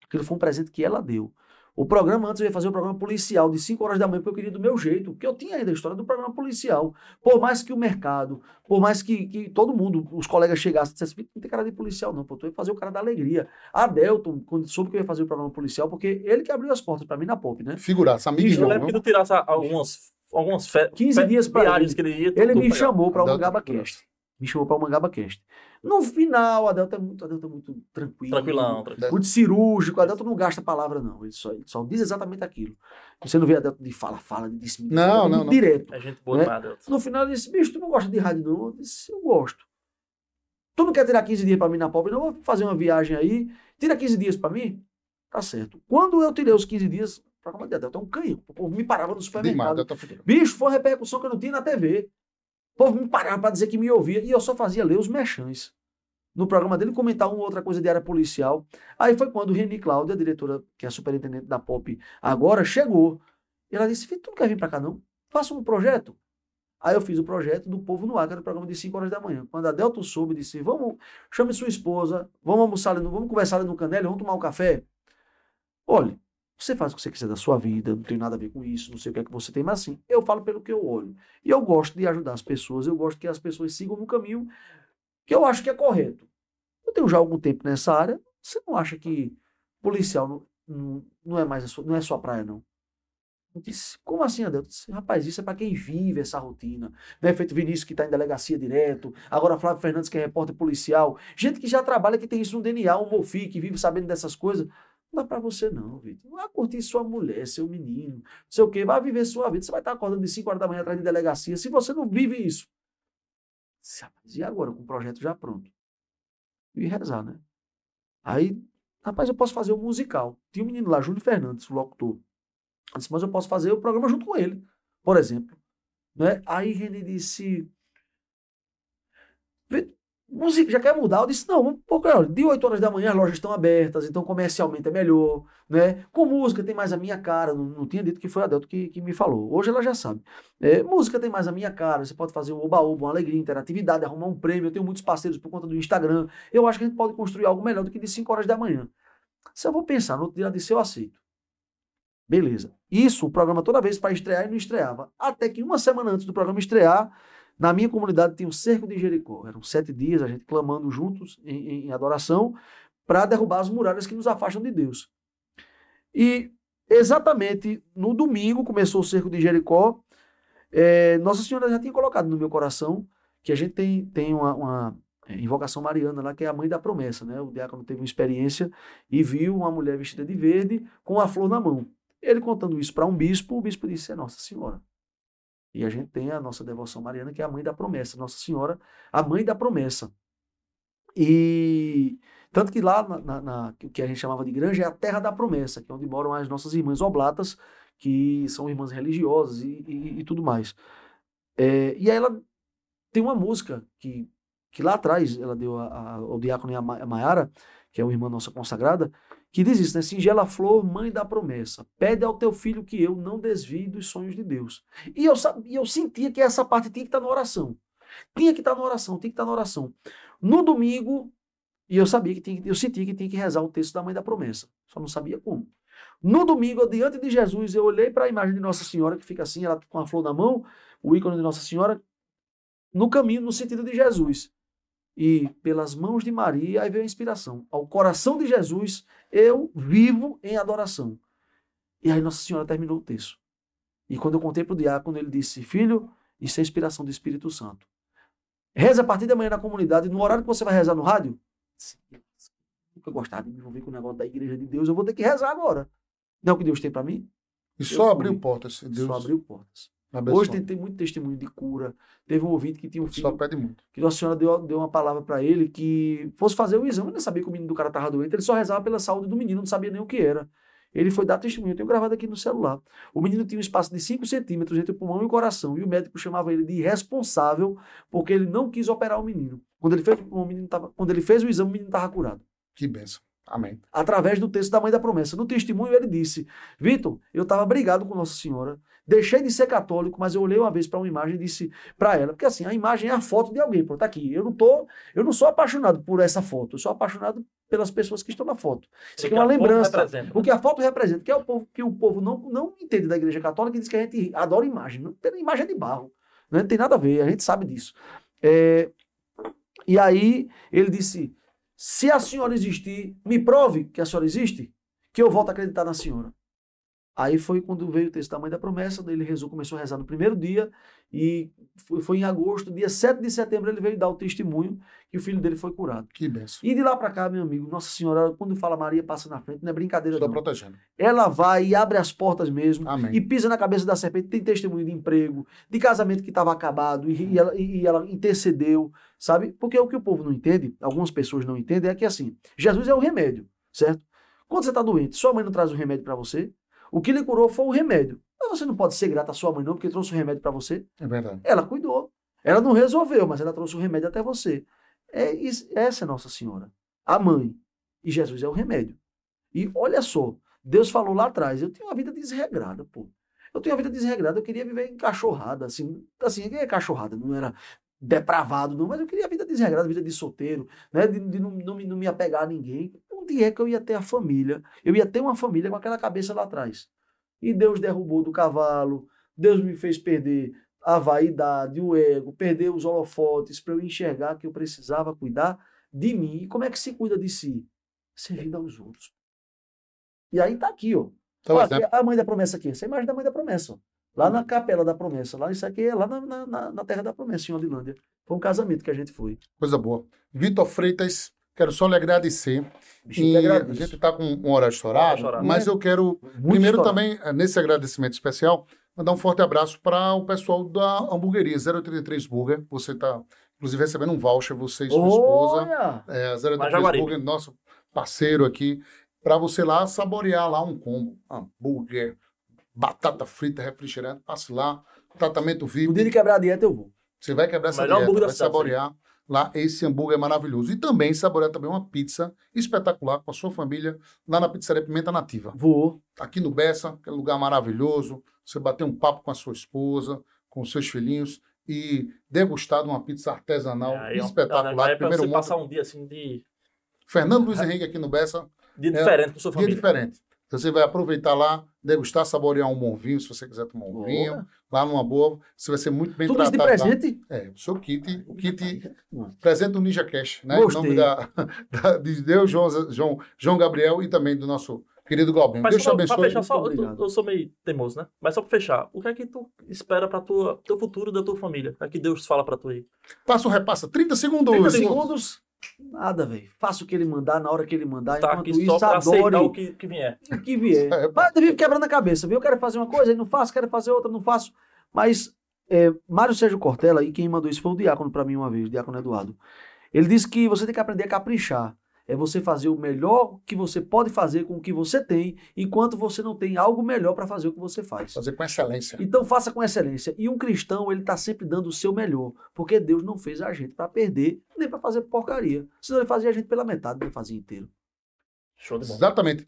Aquilo foi um presente que ela deu. O programa, antes eu ia fazer um programa policial de 5 horas da manhã, porque eu queria do meu jeito, porque eu tinha ainda a história do programa policial. Por mais que o mercado, por mais que, que todo mundo, os colegas chegassem e dissessem, não tem cara de policial não, pô, tu ia fazer o cara da alegria. A Delton, quando soube que eu ia fazer o programa policial, porque ele que abriu as portas para mim na POP, né? Figuraça, amigo e Bicho, Eu irmão. lembro que tu tirasse algumas, algumas fe... 15 fe- dias viagens ele. que ele ia. Ele me chamou para o Delta Mangaba Figuraça. Cast. Me chamou para o Mangaba Cast. No final, a Delta é muito, a Delta é muito tranquila. Tranquilão, tranquilão. Muito cirúrgico, a Delta não gasta palavra, não. Ele só, ele só diz exatamente aquilo. Você não vê a Delta de fala, fala, de disse, Não, não, não. direto. É gente boa Né? demais, Delta. No final ele disse, bicho, tu não gosta de rádio, não? Eu disse, eu gosto. Tu não quer tirar 15 dias pra mim na pobre, não? Vou fazer uma viagem aí. Tira 15 dias pra mim? Tá certo. Quando eu tirei os 15 dias, o programa da Delta é um canhão. O povo me parava no Demais, supermercado. Delta Figuraça. Bicho, foi uma repercussão que eu não tinha na TV. O povo me parava para dizer que me ouvia e eu só fazia ler os mechãs. No programa dele, comentar uma ou outra coisa de área policial. Aí foi quando Reni Cláudia, a diretora, que é a superintendente da POP agora, chegou. E ela disse: tu não quer vir para cá, não? Faça um projeto. Aí eu fiz o projeto do Povo no Ar, que era programa de 5 horas da manhã. Quando a Delta soube, disse: Vamos, chame sua esposa, vamos almoçar vamos conversar ali no Canela, vamos tomar um café. Olha, você faz o que você quiser da sua vida, não tem nada a ver com isso, não sei o que é que você tem, mas assim, eu falo pelo que eu olho. E eu gosto de ajudar as pessoas, eu gosto que as pessoas sigam no caminho que eu acho que é correto. Eu tenho já algum tempo nessa área, você não acha que policial não, não, não é mais sua, não é sua praia, não? Eu disse, como assim, Adel? Eu disse, rapaz, isso é para quem vive essa rotina. Não é feito Vinícius que está em delegacia direto, agora Flávio Fernandes que é repórter policial, gente que já trabalha, que tem isso no DNA, um Mofi, que vive sabendo dessas coisas. Não dá pra você não, Vitor. Vai curtir sua mulher, seu menino, não sei o quê. Vai viver sua vida. Você vai estar acordando de 5 horas da manhã atrás de delegacia. Se você não vive isso. E agora, com o projeto já pronto? E rezar, né? Aí, rapaz, eu posso fazer o musical. Tinha um menino lá, Júlio Fernandes, o locutor. Disse, mas eu posso fazer o programa junto com ele, por exemplo. Né? Aí ele disse... "Vitor, Música, já quer mudar? Eu disse, não, porque olha, de 8 horas da manhã as lojas estão abertas, então comercialmente é melhor, né? Com música tem mais a minha cara, não, não tinha dito que foi a Delta que, que me falou. Hoje ela já sabe. É, música tem mais a minha cara, você pode fazer um oba-oba, uma alegria, interatividade, arrumar um prêmio. Eu tenho muitos parceiros por conta do Instagram. Eu acho que a gente pode construir algo melhor do que de 5 horas da manhã. Se eu vou pensar, no outro dia ela disse, eu aceito. Beleza. Isso, o programa toda vez para estrear e não estreava. Até que uma semana antes do programa estrear, na minha comunidade tinha o Cerco de Jericó. Eram sete dias, a gente clamando juntos em, em- adoração para derrubar as muralhas que nos afastam de Deus. E exatamente no domingo começou o Cerco de Jericó. É, Nossa Senhora já tinha colocado no meu coração que a gente tem, tem uma, uma, é, invocação mariana lá, que é a mãe da promessa. Né? O diácono teve uma experiência e viu uma mulher vestida de verde com a flor na mão. Ele contando isso para um bispo, o bispo disse: É Nossa Senhora. E a gente tem a nossa devoção mariana, que é a mãe da promessa, Nossa Senhora, a mãe da promessa. E tanto que lá, na, na- na- que a gente chamava de granja, é a terra da promessa, que é onde moram as nossas irmãs oblatas, que são irmãs religiosas e, e- e tudo mais. É, e aí ela tem uma música que, que lá atrás ela deu a- a- ao diácono e a Maiara, que é uma irmã nossa consagrada, que diz isso, né? Singela flor, mãe da promessa, pede ao teu filho que eu não desvie dos sonhos de Deus. E eu, sa- e eu sentia que essa parte tinha que estar na oração. Tinha que estar na oração, tinha que estar na oração. No domingo, e eu sabia que tinha, eu sentia que tinha que rezar o texto da mãe da promessa. Só não sabia como. No domingo, diante de Jesus, eu olhei para a imagem de Nossa Senhora, que fica assim, ela com a flor na mão, o ícone de Nossa Senhora, no caminho, no sentido de Jesus. E pelas mãos de Maria, aí veio a inspiração. Ao coração de Jesus, eu vivo em adoração. E aí Nossa Senhora terminou o texto. E quando eu contei para o diácono, ele disse: Filho, isso é inspiração do Espírito Santo. Reza a partir da manhã na comunidade, no horário que você vai rezar no rádio. Sim, eu Nunca gostava de me envolver com o negócio da igreja de Deus, eu vou ter que rezar agora. Não é o que Deus tem para mim? E só fui. abriu portas. Deus Só abriu portas. Abençoe. Hoje tem, tem muito testemunho de cura. Teve um ouvinte que tinha um filho Só pede muito. que Nossa Senhora deu, deu uma palavra para ele que fosse fazer o exame, ele não sabia que o menino do cara estava doente, ele só rezava pela saúde do menino, não sabia nem o que era. Ele foi dar testemunho, eu tenho gravado aqui no celular. O menino tinha um espaço de 5 centímetros entre o pulmão e o coração, e o médico chamava ele de irresponsável porque ele não quis operar o menino. Quando ele fez o, menino tava, quando ele fez o exame, o menino estava curado Que benção. Amém. através do texto da Mãe da Promessa. No testemunho, ele disse: Vitor, eu estava brigado com Nossa Senhora, deixei de ser católico, mas eu olhei uma vez para uma imagem e disse para ela, porque assim, a imagem é a foto de alguém, pô, tá aqui. Eu não tô, eu não sou apaixonado por essa foto, eu sou apaixonado pelas pessoas que estão na foto. Isso aqui é uma lembrança. O que a foto representa, que é o povo que o povo não, não entende da Igreja Católica, e diz que a gente adora imagem. Não tem imagem de barro. Né? Não tem nada a ver, a gente sabe disso. É, e aí ele disse: se a senhora existir, me prove que a senhora existe, que eu volto a acreditar na senhora. Aí foi quando veio o texto da Mãe da Promessa, daí ele rezou, começou a rezar no primeiro dia, e foi, foi em agosto, dia 7 de setembro, ele veio dar o testemunho que o filho dele foi curado. Que benção. E de lá para cá, meu amigo, Nossa Senhora, quando fala Maria passa na frente, não é brincadeira Só não. protegendo. Ela vai e abre as portas mesmo, Amém. e pisa na cabeça da serpente, tem testemunho de emprego, de casamento que estava acabado, e, e ela, e ela intercedeu, sabe? Porque o que o povo não entende, algumas pessoas não entendem, é que assim, Jesus é o remédio, certo? Quando você está doente, sua mãe não traz o remédio para você, o que lhe curou foi o remédio. Mas você não pode ser grata à sua mãe não, porque trouxe o remédio para você. É verdade. Ela cuidou. Ela não resolveu, mas ela trouxe o remédio até você. É isso- essa é Nossa Senhora, a mãe. E Jesus é o remédio. E olha só, Deus falou lá atrás, eu tenho uma vida desregrada, pô. Eu tenho uma vida desregrada, eu queria viver encachorrada, assim, assim, é cachorrada, não era depravado, não, mas eu queria a vida desregrada, vida de solteiro, né, de, de não, não, me- não me apegar a ninguém. Onde é que eu ia ter a família? Eu ia ter uma família com aquela cabeça lá atrás. E Deus derrubou do cavalo, Deus me fez perder a vaidade, o ego, perder os holofotes para eu enxergar que eu precisava cuidar de mim. E como é que se cuida de si? Servindo aos outros. E aí tá aqui, ó. Então, Ó, exemplo, aqui, a mãe da promessa aqui. Essa é a imagem da mãe da promessa. ó. Lá na capela da promessa. Lá, isso aqui é lá na, na- na, terra da promessa, em Odilândia. Foi um casamento que a gente foi. coisa boa. Vitor Freitas, quero só lhe agradecer. Bicho, E a gente está com um horário estourado, mas eu quero Muito Primeiro estourado. também, eh, nesse agradecimento especial, mandar um forte abraço para o pessoal da hamburgueria 083 Burger. Você está, inclusive, recebendo um voucher, você e sua esposa. É, a 083 Jaguaribe. Burger, nosso parceiro aqui, para você lá saborear lá um combo. Hambúrguer, batata frita, refrigerante, passe lá, tratamento O dia de VIP. quebrar a dieta eu vou. Você vai quebrar essa Melhor dieta, vai saborear lá esse hambúrguer maravilhoso. E também saborear também uma pizza espetacular com a sua família lá na Pizzaria Pimenta Nativa Vou. aqui no Bessa, aquele lugar maravilhoso. Você bater um papo com a sua esposa, com os seus filhinhos e degustar de uma pizza artesanal Aí, ó, espetacular. É, é Primeiro você mundo. passar um dia assim de, Fernando Luiz Henrique aqui no Bessa, dia É, diferente com sua dia família. Diferente. Você vai aproveitar lá, degustar, saborear um bom vinho, se você quiser tomar um Boa. vinho, lá numa boa, você vai ser muito bem Tudo isso de tratado. lá. presente? É, o seu kit, o kit presente do Ninja Cash, né? Em Gostei. nome da, da- de Deus, João, João, João Gabriel e também do nosso querido Galbinho. Mas Deus te só pra, abençoe. fechar, só, eu, eu sou meio teimoso, né? Mas só pra fechar, o que é que tu espera pra tua, teu futuro da tua família? O que é que Deus fala pra tu aí? Passa ou repassa, 30 segundos. 30 segundos? Nada, velho. Faça o que ele mandar, na hora que ele mandar. Tá Enquanto aqui só isso, adore o que, que vier. o que vier. É, Mas eu vivo quebrando a cabeça, viu? Eu quero fazer uma coisa, aí não faço, quero fazer outra, não faço. Mas é, Mário Sérgio Cortella, e quem mandou isso foi o diácono para mim uma vez, o diácono Eduardo. Ele disse que você tem que aprender a caprichar. É você fazer o melhor que você pode fazer com o que você tem, enquanto você não tem algo melhor para fazer o que você faz. Fazer com excelência. Então faça com excelência. E um cristão, ele está sempre dando o seu melhor, porque Deus não fez a gente para perder, nem para fazer porcaria. Senão ele fazia a gente pela metade, não fazia inteiro. Show de bola. Exatamente.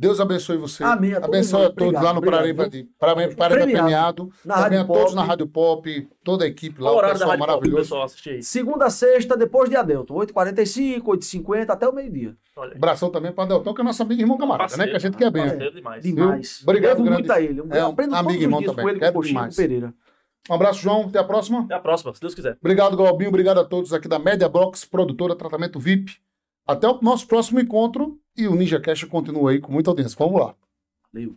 Deus abençoe você. Amém. A Abençoe a todos Obrigado, lá no Paraíba, Paraíba, Paraíba Premiado. Premiado. Na Também Rádio a todos Pop. na Rádio Pop, toda a equipe lá, o o pessoal Rádio Pop, o maravilhoso. pessoal assistir? Segunda a sexta, depois de Adelto. 8h45, 8h50, até o meio-dia. Abração também para Deltão, que é nosso amigo e irmão camarada, né? Que a gente quer bem. Parceiro demais. Demais. Obrigado, Devo grande. muito a ele. Eu É um aprendo amigo irmão também. com ele, com o Coxinha, demais. com o Pereira. Um abraço, João. Até a próxima. Até a próxima, se Deus quiser. Obrigado, Galbinho. Obrigado a todos aqui da Média Box, produtora Tratamento VIP. Até o nosso próximo encontro e o Ninja Cash continua aí com muita audiência. Vamos lá. Valeu.